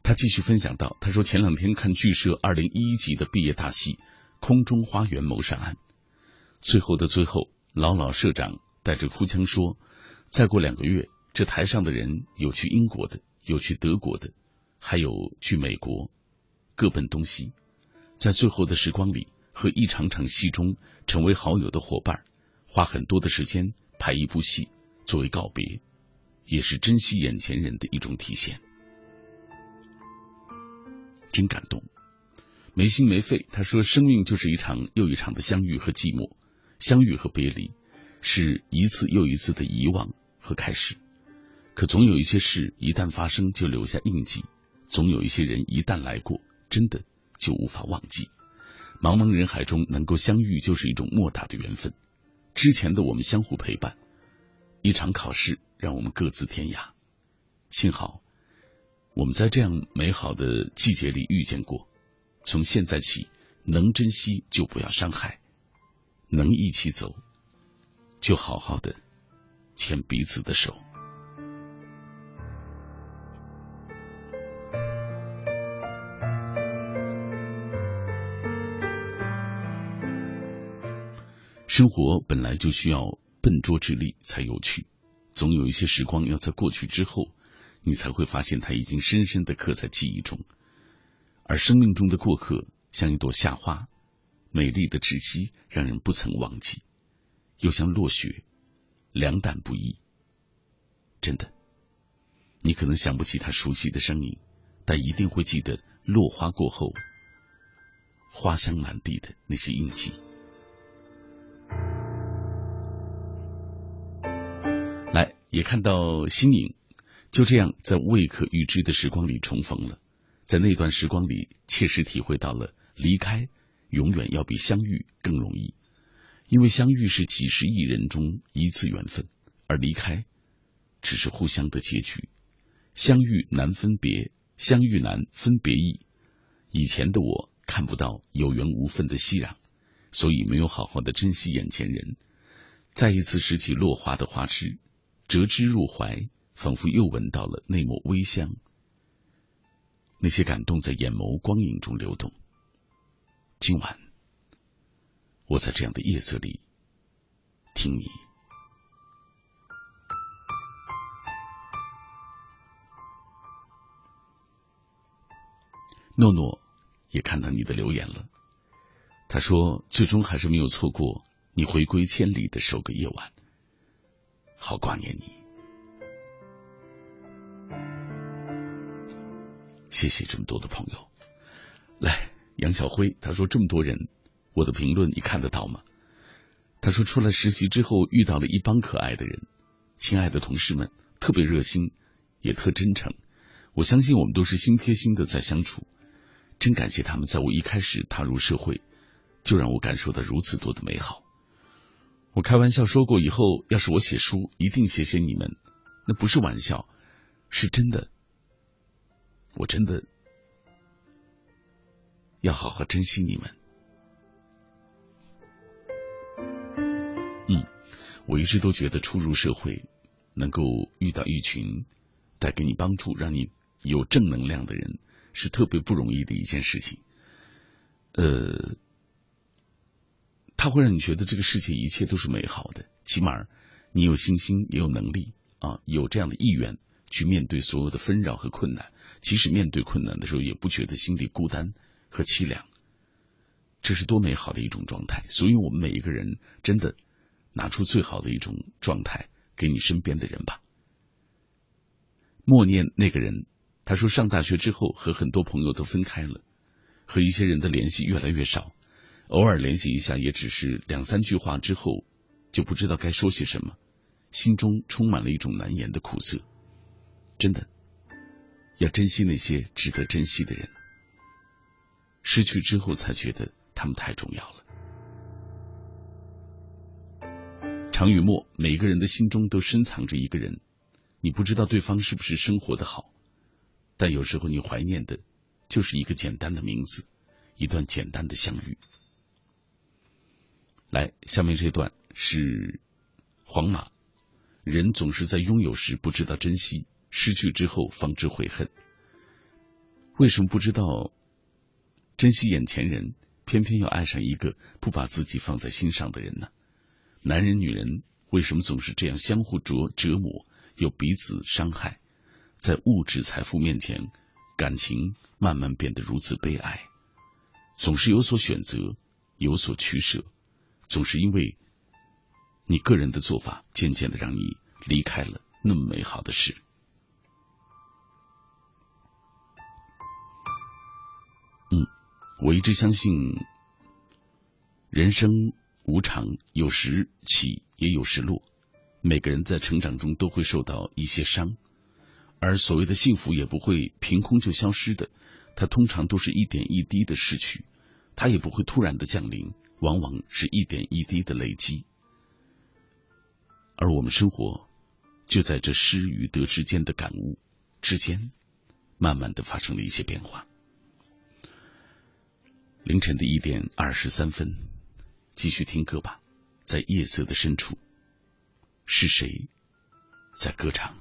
他继续分享到，他说前两天看剧社二零一一级的毕业大戏《空中花园谋杀案》，最后的最后，老老社长带着哭腔说：“再过两个月。”这台上的人有去英国的，有去德国的，还有去美国，各奔东西。在最后的时光里，和一场场戏中成为好友的伙伴，花很多的时间拍一部戏作为告别，也是珍惜眼前人的一种体现。真感动，没心没肺。他说：“生命就是一场又一场的相遇和寂寞，相遇和别离，是一次又一次的遗忘和开始。可总有一些事一旦发生就留下印记，总有一些人一旦来过，真的就无法忘记。茫茫人海中能够相遇，就是一种莫大的缘分。之前的我们相互陪伴，一场考试让我们各自天涯。幸好。”我们在这样美好的季节里遇见过，从现在起，能珍惜就不要伤害，能一起走，就好好的牵彼此的手。生活本来就需要笨拙之力才有趣，总有一些时光要在过去之后。你才会发现，它已经深深的刻在记忆中。而生命中的过客，像一朵夏花，美丽的窒息，让人不曾忘记；又像落雪，凉淡不易。真的，你可能想不起他熟悉的声音，但一定会记得落花过后，花香满地的那些印记。来，也看到新颖。就这样，在未可预知的时光里重逢了，在那段时光里，切实体会到了离开永远要比相遇更容易，因为相遇是几十亿人中一次缘分，而离开只是互相的结局。相遇难分别，相遇难分别易。以前的我看不到有缘无分的熙攘，所以没有好好的珍惜眼前人。再一次拾起落花的花枝，折枝入怀。仿佛又闻到了那抹微香，那些感动在眼眸光影中流动。今晚，我在这样的夜色里听你。诺诺也看到你的留言了，他说：“最终还是没有错过你回归千里的首个夜晚，好挂念你。”谢谢这么多的朋友，来杨小辉，他说这么多人，我的评论你看得到吗？他说出来实习之后遇到了一帮可爱的人，亲爱的同事们特别热心，也特真诚。我相信我们都是心贴心的在相处，真感谢他们，在我一开始踏入社会，就让我感受到如此多的美好。我开玩笑说过，以后要是我写书，一定写写你们，那不是玩笑，是真的。我真的要好好珍惜你们。我一直都觉得初入社会，能够遇到一群带给你帮助、让你有正能量的人，是特别不容易的一件事情。呃，他会让你觉得这个世界一切都是美好的，起码你有信心，也有能力啊，有这样的意愿。去面对所有的纷扰和困难，即使面对困难的时候，也不觉得心里孤单和凄凉，这是多美好的一种状态。所以，我们每一个人真的拿出最好的一种状态给你身边的人吧。默念那个人，他说上大学之后和很多朋友都分开了，和一些人的联系越来越少，偶尔联系一下也只是两三句话之后就不知道该说些什么，心中充满了一种难言的苦涩。真的，要珍惜那些值得珍惜的人。失去之后，才觉得他们太重要了。常与墨，每个人的心中都深藏着一个人，你不知道对方是不是生活的好，但有时候你怀念的，就是一个简单的名字，一段简单的相遇。来，下面这段是黄马，人总是在拥有时不知道珍惜。失去之后方知悔恨，为什么不知道珍惜眼前人，偏偏要爱上一个不把自己放在心上的人呢？男人女人为什么总是这样相互折折磨，又彼此伤害？在物质财富面前，感情慢慢变得如此悲哀。总是有所选择，有所取舍，总是因为你个人的做法，渐渐的让你离开了那么美好的事。嗯，我一直相信，人生无常，有时起也有时落。每个人在成长中都会受到一些伤，而所谓的幸福也不会凭空就消失的，它通常都是一点一滴的失去，它也不会突然的降临，往往是一点一滴的累积。而我们生活就在这失与得之间的感悟之间，慢慢的发生了一些变化。凌晨的一点二十三分，继续听歌吧，在夜色的深处。是谁在歌唱？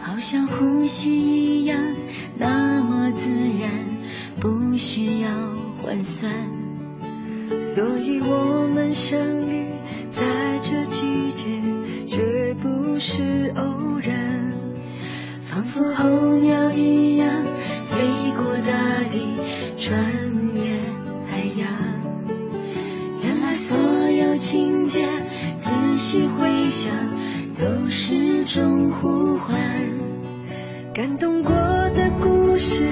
好像呼吸一样，那么自然，不需要换算。所以我们相遇在这季节。绝不是偶然，仿佛候鸟一样飞过大地，穿越海洋。原来所有情节，仔细回想，都是种呼唤。感动过的故事，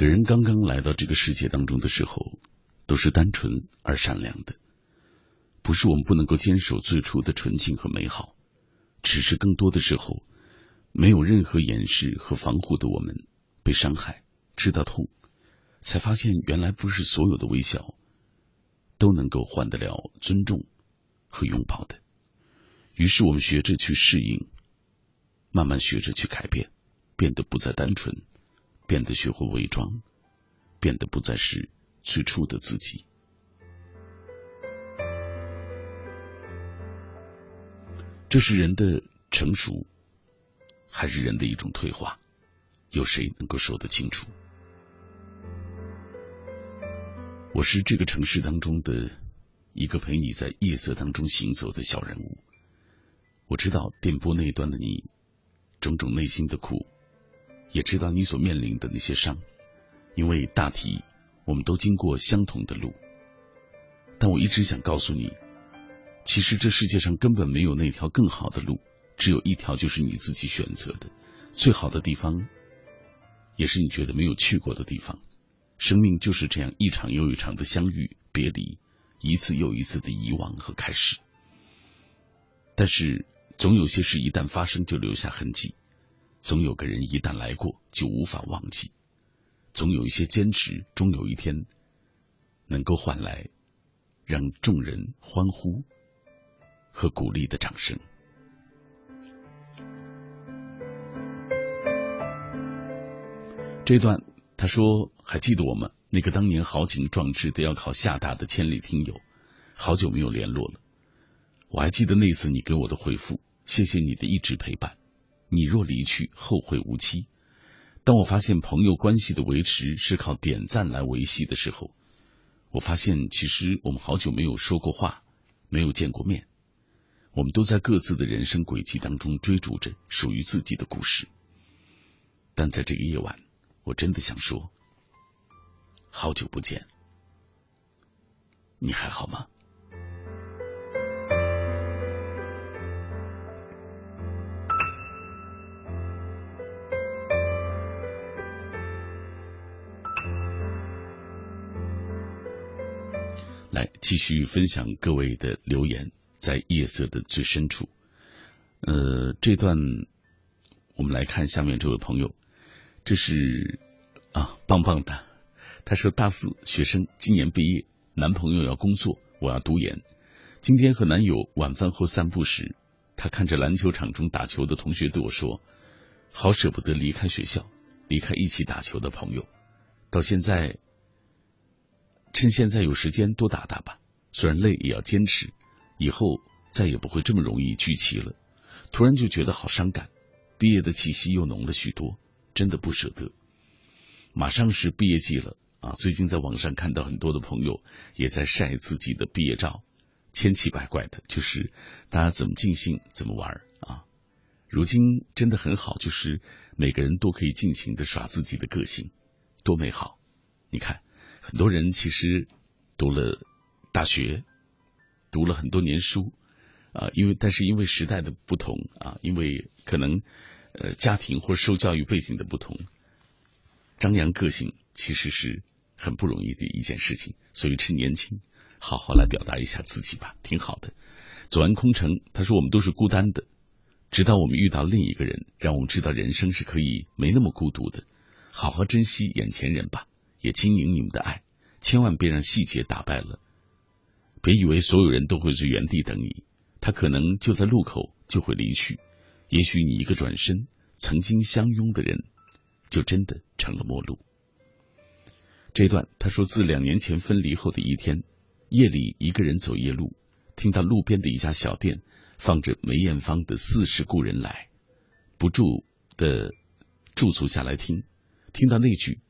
个人刚刚来到这个世界当中的时候，都是单纯而善良的。不是我们不能够坚守最初的纯净和美好，只是更多的时候，没有任何掩饰和防护的我们，被伤害，知道痛，才发现原来不是所有的微笑都能够换得了尊重和拥抱的。于是我们学着去适应，慢慢学着去改变，变得不再单纯。变得学会伪装，变得不再是最初的自己。这是人的成熟，还是人的一种退化？有谁能够说得清楚？我是这个城市当中的一个陪你在夜色当中行走的小人物。我知道电波那一端的你种种内心的苦，也知道你所面临的那些伤，因为大体我们都经过相同的路。但我一直想告诉你，其实这世界上根本没有那条更好的路，只有一条就是你自己选择的最好的地方，也是你觉得没有去过的地方。生命就是这样一场又一场的相遇别离，一次又一次的遗忘和开始。但是，总有些事一旦发生就留下痕迹，总有个人一旦来过就无法忘记，总有一些坚持，终有一天能够换来让众人欢呼和鼓励的掌声。这段。他说：“还记得我吗？那个当年豪情壮志的要考厦大的千里听友，好久没有联络了。我还记得那次你给我的回复，谢谢你的一直陪伴。你若离去，后会无期。当我发现朋友关系的维持是靠点赞来维系的时候，我发现其实我们好久没有说过话，没有见过面。我们都在各自的人生轨迹当中追逐着属于自己的故事，但在这个夜晚。”我真的想说，好久不见，你还好吗？来，继续分享各位的留言，在夜色的最深处。呃，这段我们来看下面这位朋友。这是啊，棒棒的。他说大四学生今年毕业，男朋友要工作，我要读研。今天和男友晚饭后散步时，他看着篮球场中打球的同学对我说：“好舍不得离开学校，离开一起打球的朋友。到现在，趁现在有时间多打打吧，虽然累也要坚持。以后再也不会这么容易聚齐了。”突然就觉得好伤感，毕业的气息又浓了许多。真的不舍得，马上是毕业季了啊！最近在网上看到很多的朋友也在晒自己的毕业照，千奇百怪的，就是大家怎么尽兴怎么玩啊！如今真的很好，就是每个人都可以尽情的耍自己的个性，多美好！你看，很多人其实读了大学，读了很多年书啊，因为但是因为时代的不同啊，因为可能。呃，家庭或受教育背景的不同，张扬个性其实是很不容易的一件事情。所以趁年轻，好好来表达一下自己吧，挺好的。左岸空城他说：“我们都是孤单的，直到我们遇到另一个人，让我们知道人生是可以没那么孤独的。好好珍惜眼前人吧，也经营你们的爱，千万别让细节打败了。别以为所有人都会在原地等你，他可能就在路口就会离去。”也许你一个转身，曾经相拥的人，就真的成了陌路。这段他说，自两年前分离后的一天，夜里一个人走夜路，听到路边的一家小店放着梅艳芳的《似是故人来》，不住的驻足下来听，听到那句“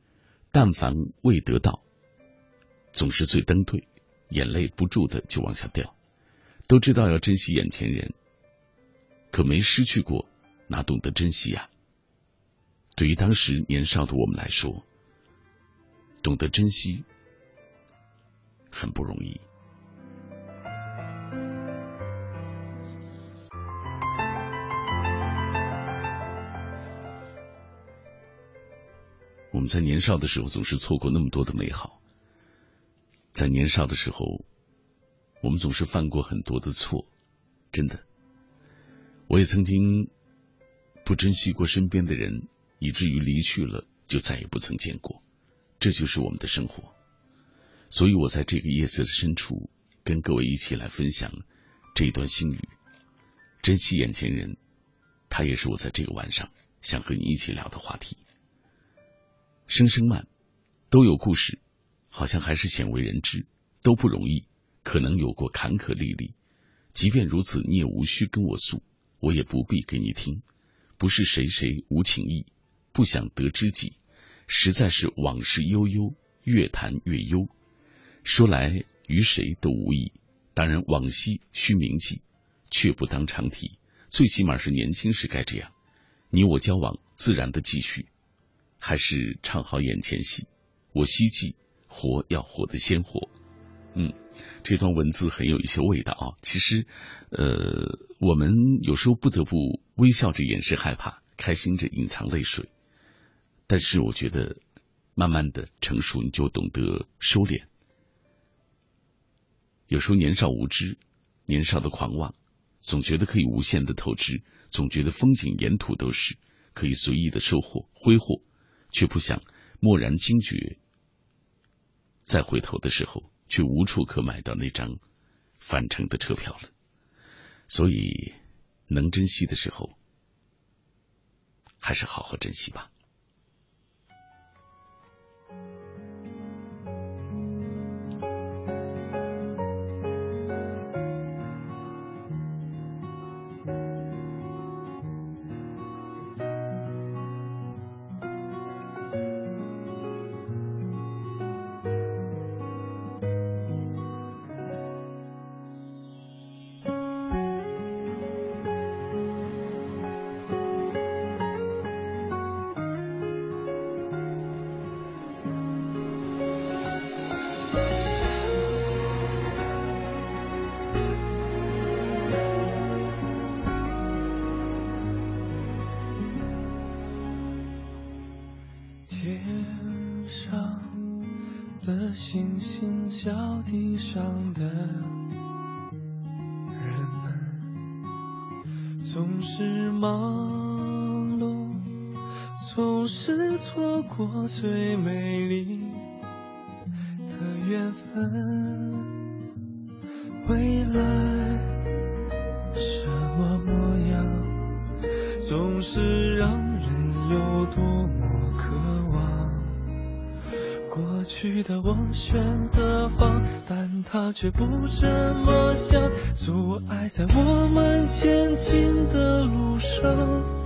但凡未得到，总是最登对”，眼泪不住的就往下掉。都知道要珍惜眼前人。可没失去过，哪懂得珍惜呀？对于当时年少的我们来说，懂得珍惜很不容易。我们在年少的时候总是错过那么多的美好，在年少的时候，我们总是犯过很多的错，真的。我也曾经不珍惜过身边的人，以至于离去了就再也不曾见过。这就是我们的生活。所以我在这个夜色的深处，跟各位一起来分享这一段心语。珍惜眼前人，他也是我在这个晚上想和你一起聊的话题。声声慢，都有故事，好像还是鲜为人知，都不容易，可能有过坎坷历历。即便如此，你也无需跟我诉，我也不必给你听。不是谁谁无情意，不想得知己，实在是往事悠悠，越谈越忧。说来与谁都无益，当然往昔须铭记，却不当常提。最起码是年轻时该这样，你我交往自然的继续，还是唱好眼前戏。我希冀活要活得鲜活，嗯。这段文字很有一些味道啊！其实，呃，我们有时候不得不微笑着掩饰害怕，开心着隐藏泪水。但是，我觉得慢慢的成熟，你就懂得收敛。有时候年少无知，年少的狂妄，总觉得可以无限的透支，总觉得风景沿途都是可以随意的收获挥霍，却不想蓦然惊觉，再回头的时候。却无处可买到那张返程的车票了，所以能珍惜的时候，还是好好珍惜吧。心小地上的人们总是忙碌总是错过最美丽的缘分。的我选择放，但他却不这么想，阻碍在我们前进的路上。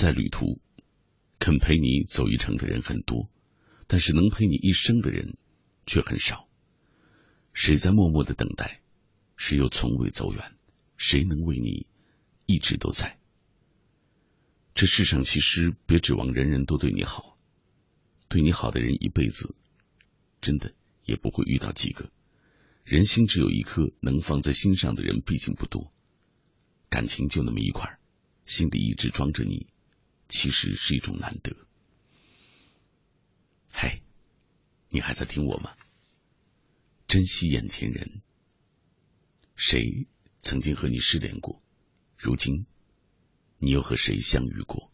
在旅途，肯陪你走一程的人很多，但是能陪你一生的人却很少。谁在默默的等待？谁又从未走远？谁能为你一直都在？这世上其实别指望人人都对你好，对你好的人一辈子真的也不会遇到几个。人心只有一颗，能放在心上的人毕竟不多。感情就那么一块，心里一直装着你，其实是一种难得。嗨，你还在听我吗？珍惜眼前人。谁曾经和你失联过？如今，你又和谁相遇过？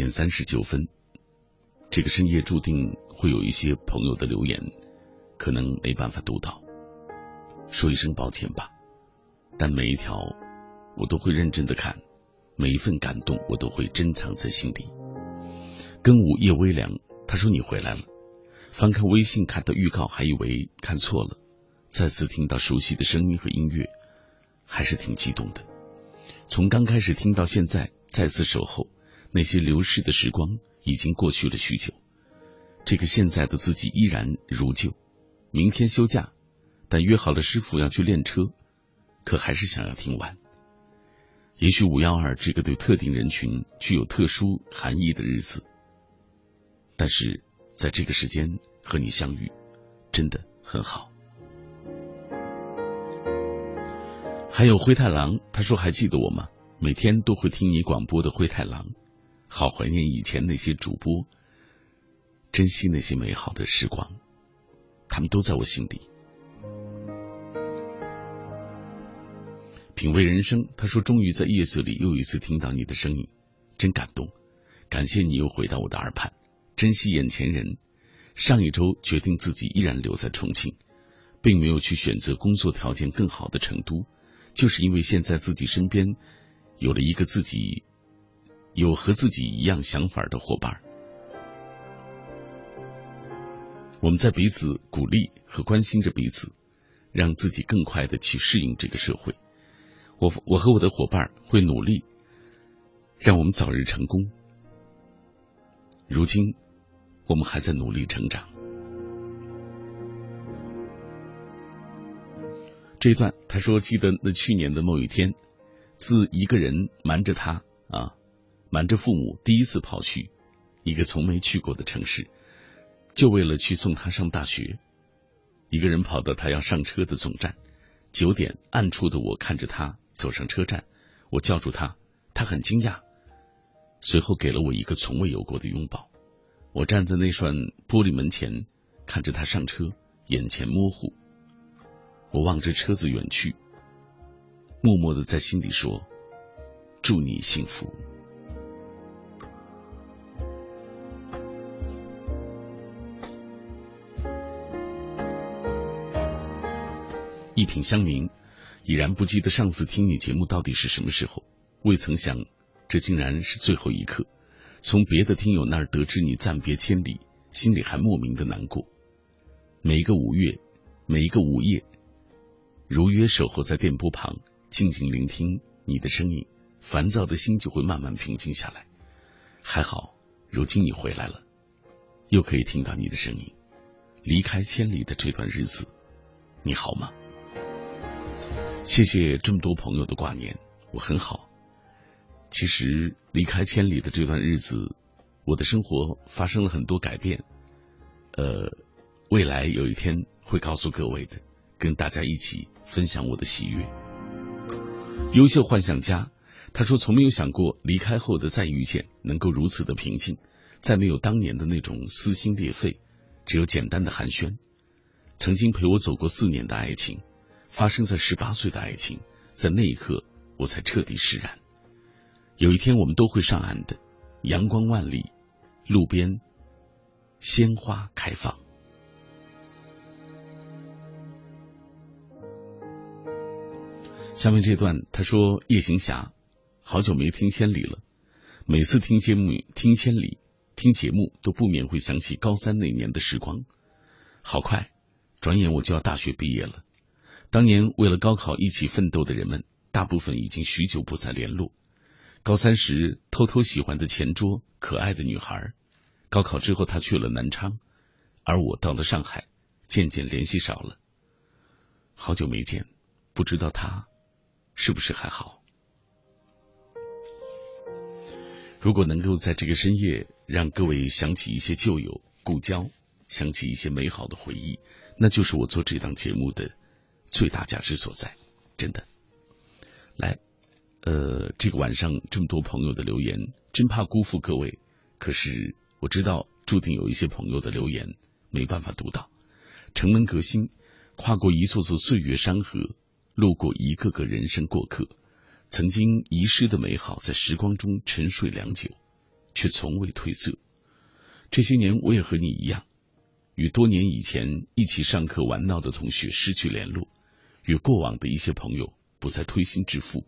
点三十九分，这个深夜注定会有一些朋友的留言，可能没办法读到，说一声抱歉吧。但每一条我都会认真的看，每一份感动我都会珍藏在心底。跟午夜微凉，他说你回来了。翻看微信看到预告，还以为看错了，再次听到熟悉的声音和音乐，还是挺激动的。从刚开始听到现在，再次守候。那些流逝的时光已经过去了许久，这个现在的自己依然如旧。明天休假，但约好了师傅要去练车，可还是想要听完。也许五幺二这个对特定人群具有特殊含义的日子，但是在这个时间和你相遇，真的很好。还有灰太狼，他说还记得我吗？每天都会听你广播的灰太狼。好怀念以前那些主播，珍惜那些美好的时光，他们都在我心里。品味人生，他说：“终于在夜色里又一次听到你的声音，真感动。感谢你又回到我的耳畔，珍惜眼前人。上一周决定自己依然留在重庆，并没有去选择工作条件更好的成都，就是因为现在自己身边有了一个自己。”有和自己一样想法的伙伴，我们在彼此鼓励和关心着彼此，让自己更快的去适应这个社会。我我和我的伙伴会努力，让我们早日成功。如今，我们还在努力成长。这一段他说：“记得那去年的某一天，自一个人瞒着他啊。”瞒着父母，第一次跑去一个从没去过的城市，就为了去送他上大学。一个人跑到他要上车的总站，九点，暗处的我看着他走上车站，我叫住他，他很惊讶，随后给了我一个从未有过的拥抱。我站在那扇玻璃门前，看着他上车，眼前模糊。我望着车子远去，默默的在心里说：“祝你幸福。”品香茗，已然不记得上次听你节目到底是什么时候。未曾想，这竟然是最后一刻。从别的听友那儿得知你暂别千里，心里还莫名的难过。每一个五月，每一个午夜，如约守候在电波旁，静静聆听你的声音，烦躁的心就会慢慢平静下来。还好，如今你回来了，又可以听到你的声音。离开千里的这段日子，你好吗？谢谢这么多朋友的挂念，我很好。其实离开千里的这段日子，我的生活发生了很多改变。呃，未来有一天会告诉各位的，跟大家一起分享我的喜悦。优秀幻想家，他说从没有想过离开后的再遇见能够如此的平静，再没有当年的那种撕心裂肺，只有简单的寒暄。曾经陪我走过四年的爱情。发生在十八岁的爱情，在那一刻我才彻底释然。有一天我们都会上岸的，阳光万里，路边鲜花开放。下面这段他说：“夜行侠，好久没听千里了，每次听节目听千里听节目都不免会想起高三那年的时光，好快，转眼我就要大学毕业了。当年为了高考一起奋斗的人们，大部分已经许久不再联络。高三时偷偷喜欢的前桌可爱的女孩，高考之后她去了南昌，而我到了上海，渐渐联系少了。好久没见，不知道她。”是不是还好？如果能够在这个深夜让各位想起一些旧友故交，想起一些美好的回忆，那就是我做这档节目的最大价值所在。真的，来，呃，这个晚上这么多朋友的留言，真怕辜负各位。可是我知道，注定有一些朋友的留言没办法读到。城门革新，跨过一座座岁月山河。路过一个个人生过客，曾经遗失的美好，在时光中沉睡良久，却从未褪色。这些年，我也和你一样，与多年以前一起上课玩闹的同学失去联络，与过往的一些朋友不再推心置腹，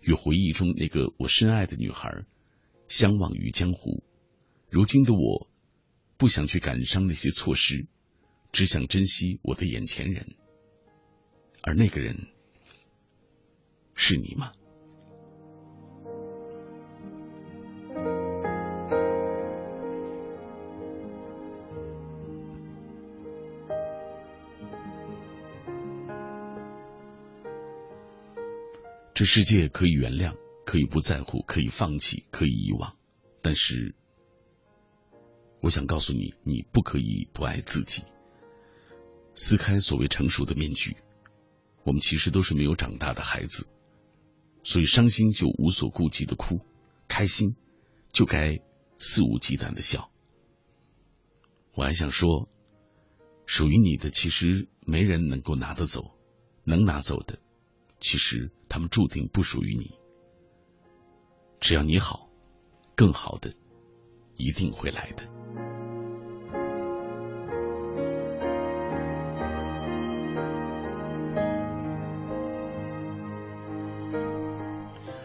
与回忆中那个我深爱的女孩相忘于江湖。如今的我，不想去感伤那些错失，只想珍惜我的眼前人，而那个人。是你吗？这世界可以原谅，可以不在乎，可以放弃，可以遗忘，但是，我想告诉你，你不可以不爱自己。撕开所谓成熟的面具，我们其实都是没有长大的孩子。所以伤心就无所顾忌的哭，开心就该肆无忌惮的笑。我还想说，属于你的其实没人能够拿得走，能拿走的，其实他们注定不属于你。只要你好，更好的一定会来的。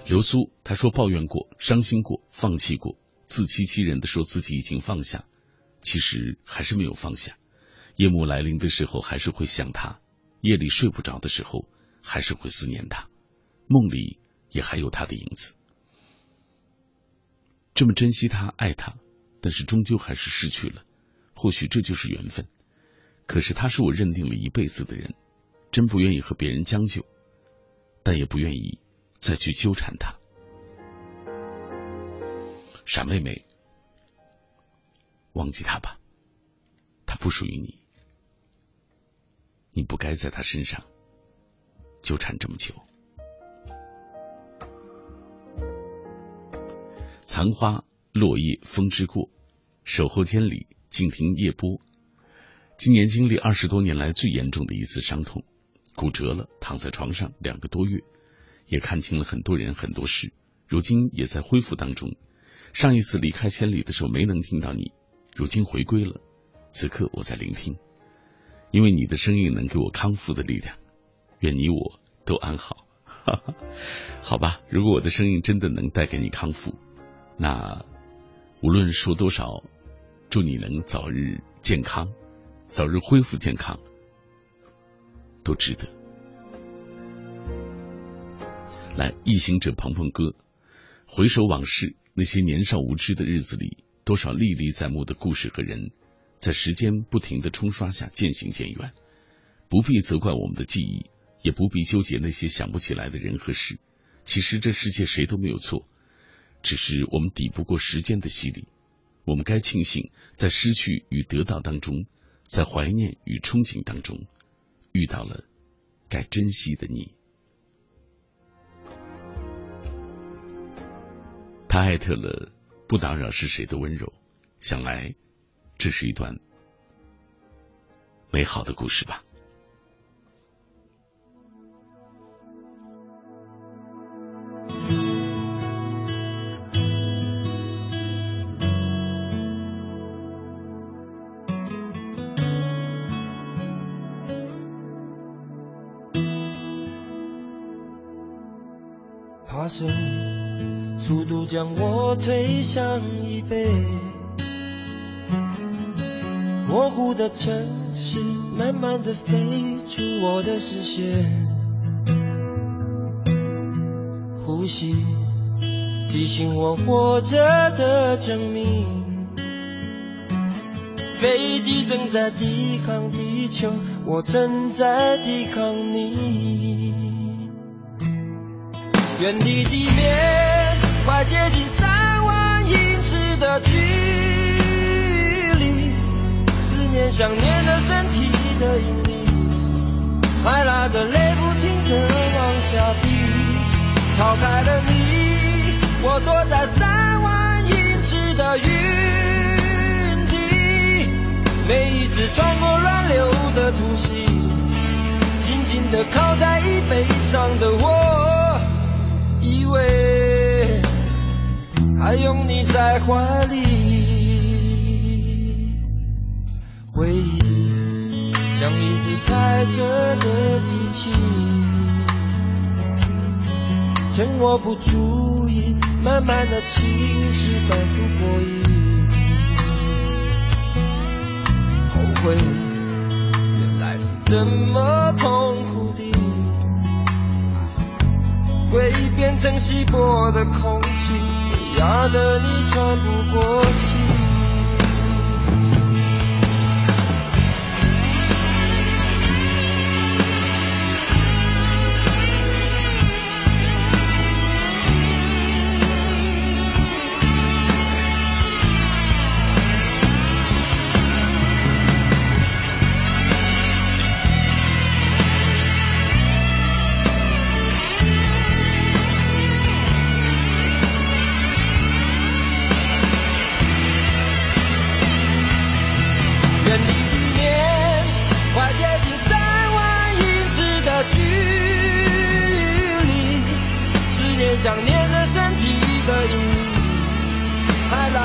刘苏他说抱怨过、伤心过、放弃过，自欺欺人的说自己已经放下，其实还是没有放下。夜幕来临的时候，还是会想他；夜里睡不着的时候，还是会思念他。梦里也还有他的影子。这么珍惜他、爱他，但是终究还是失去了。或许这就是缘分。可是他是我认定了一辈子的人，真不愿意和别人将就，但也不愿意。再去纠缠他，傻妹妹，忘记他吧，他不属于你，你不该在他身上纠缠这么久。残花落叶风之过，守候千里，静听夜波。今年经历二十多年来最严重的一次伤痛，骨折了，躺在床上两个多月。也看清了很多人很多事，如今也在恢复当中。上一次离开千里的时候没能听到你，如今回归了，此刻我在聆听，因为你的声音能给我康复的力量。愿你我都安好，哈 哈好吧？如果我的声音真的能带给你康复，那无论说多少，祝你能早日健康，早日恢复健康，都值得。来，一行者鹏鹏哥，回首往事，那些年少无知的日子里，多少历历在目的故事和人，在时间不停的冲刷下渐行渐远。不必责怪我们的记忆，也不必纠结那些想不起来的人和事。其实这世界谁都没有错，只是我们抵不过时间的洗礼。我们该庆幸，在失去与得到当中，在怀念与憧憬当中，遇到了该珍惜的你。他艾特了“不打扰是谁的温柔”，想来这是一段美好的故事吧。推向椅背。模糊的城市，慢慢的飞出我的视线。呼吸，提醒我活着的证明。飞机正在抵抗地球，我正在抵抗你。远离地面，快接近距离。思念想念的身体的引力，还拉着泪不停的往下滴。逃开了你，我躲在三万英尺的云底。每一次穿过乱流的突袭，紧紧地靠在椅背上的我，以为还拥你在怀里。回忆像一只开着的机器。趁我不注意，慢慢的侵蚀，反复过瘾。后悔，原来是这么痛苦的。回忆变成稀薄的空气，压得你喘不过气。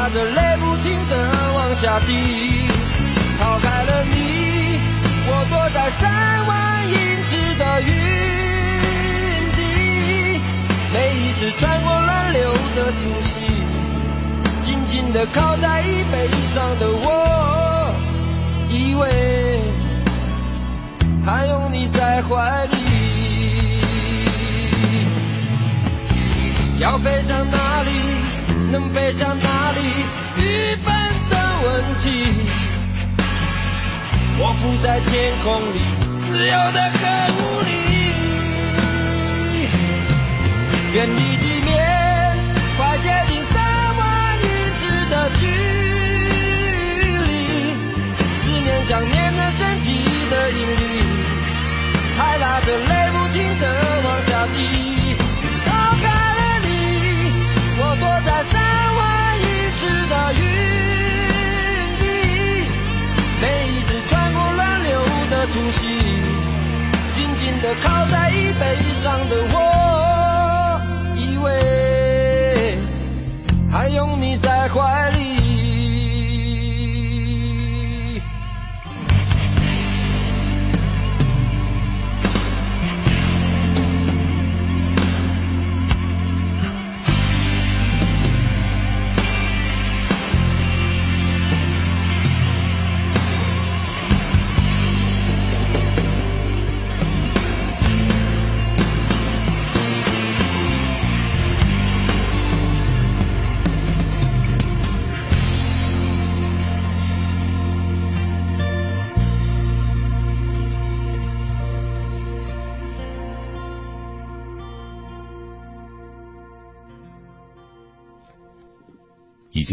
擦着泪不停的往下滴。逃开了你，我躲在三万英尺的云底。每一次穿过乱流的突袭，紧紧地靠在椅背上的我。以为还拥你在怀里，要飞向哪，能飞向哪里，一本的问题。我浮在天空里，自由的很无力。远离地面，快接近三万英尺的距离。思念想念的身体的引力，还拉着泪不停的往下滴。的靠在椅背上的我，以为还拥你在怀里。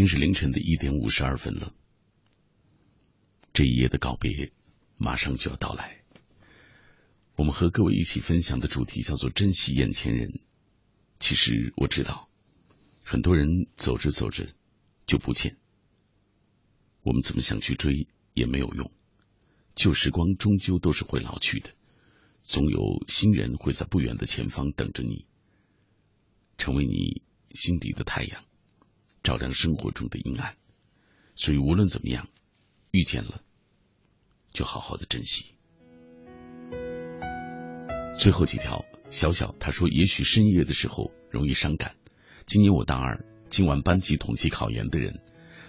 经是凌晨的一点五十二分了，这一夜的告别马上就要到来。我们和各位一起分享的主题叫做“珍惜眼前人”。其实我知道，很多人走着走着就不见，我们怎么想去追也没有用。旧时光终究都是会老去的，总有新人会在不远的前方等着你，成为你心底的太阳。照亮生活中的阴暗，所以无论怎么样，遇见了就好好的珍惜。最后几条，小小他说，也许深夜的时候容易伤感。今年我大二，今晚班级统计考研的人，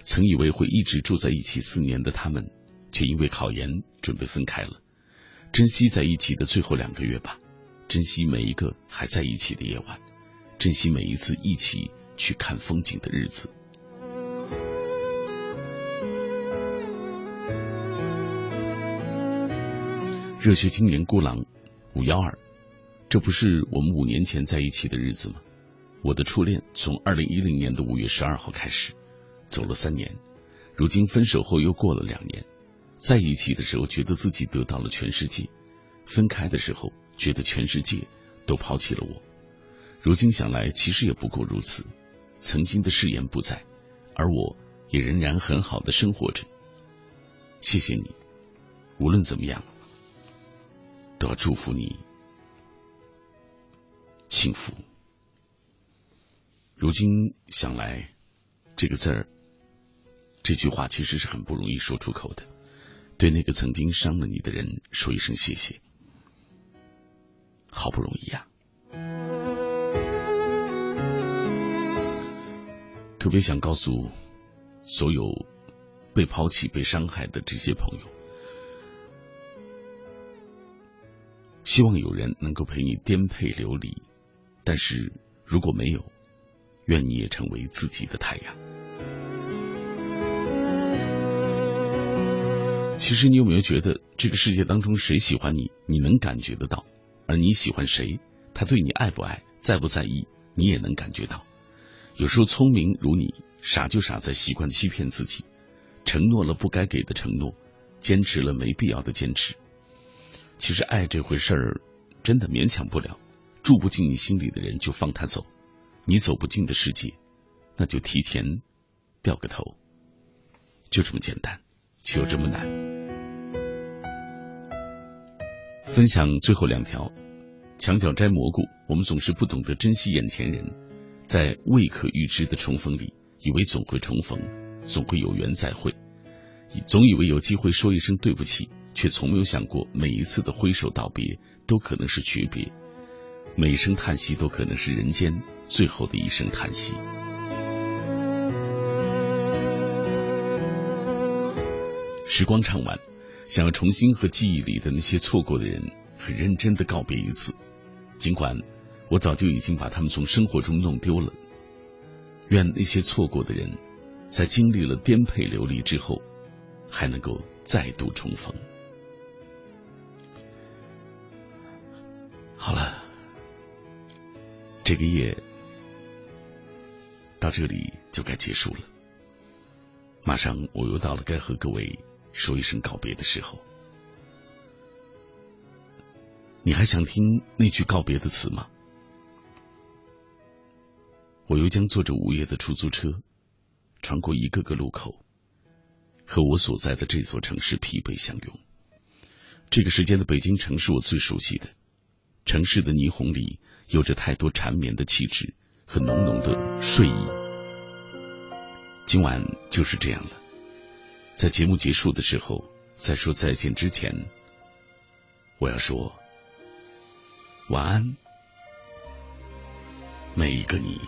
曾以为会一直住在一起四年的他们，却因为考研准备分开了。珍惜在一起的最后两个月吧，珍惜每一个还在一起的夜晚，珍惜每一次一起去看风景的日子。热血青年孤狼五幺二，这不是我们五年前在一起的日子吗？我的初恋从二零一零年的五月十二号开始，走了三年，如今分手后又过了两年，在一起的时候觉得自己得到了全世界，分开的时候觉得全世界都抛弃了我。如今想来，其实也不过如此。曾经的誓言不在，而我也仍然很好的生活着。谢谢你，无论怎么样。都要祝福你幸福。如今想来，这个字儿，这句话其实是很不容易说出口的。对那个曾经伤了你的人说一声谢谢，好不容易呀。特别想告诉所有被抛弃、被伤害的这些朋友。希望有人能够陪你颠沛流离，但是如果没有，愿你也成为自己的太阳。其实你有没有觉得，这个世界当中谁喜欢你，你能感觉得到；而你喜欢谁，他对你爱不爱、在不在意，你也能感觉到。有时候聪明如你，傻就傻在习惯欺骗自己，承诺了不该给的承诺，坚持了没必要的坚持。其实爱这回事儿，真的勉强不了。住不进你心里的人，就放他走；你走不进的世界，那就提前掉个头。就这么简单，却又这么难。分享最后两条：墙角摘蘑菇。我们总是不懂得珍惜眼前人，在未可预知的重逢里，以为总会重逢，总会有缘再会，总以为有机会说一声对不起。却从没有想过，每一次的挥手道别都可能是诀别，每一声叹息都可能是人间最后的一声叹息。时光唱完，想要重新和记忆里的那些错过的人很认真的告别一次，尽管我早就已经把他们从生活中弄丢了。愿那些错过的人，在经历了颠沛流离之后，还能够再度重逢。好了，这个夜到这里就该结束了。马上我又到了该和各位说一声告别的时候。你还想听那句告别的词吗？我又将坐着午夜的出租车，穿过一个个路口，和我所在的这座城市疲惫相拥。这个时间的北京城是我最熟悉的。城市的霓虹里有着太多缠绵的气质和浓浓的睡意。今晚就是这样了，在节目结束的时候，在说再见之前，我要说晚安，每一个你。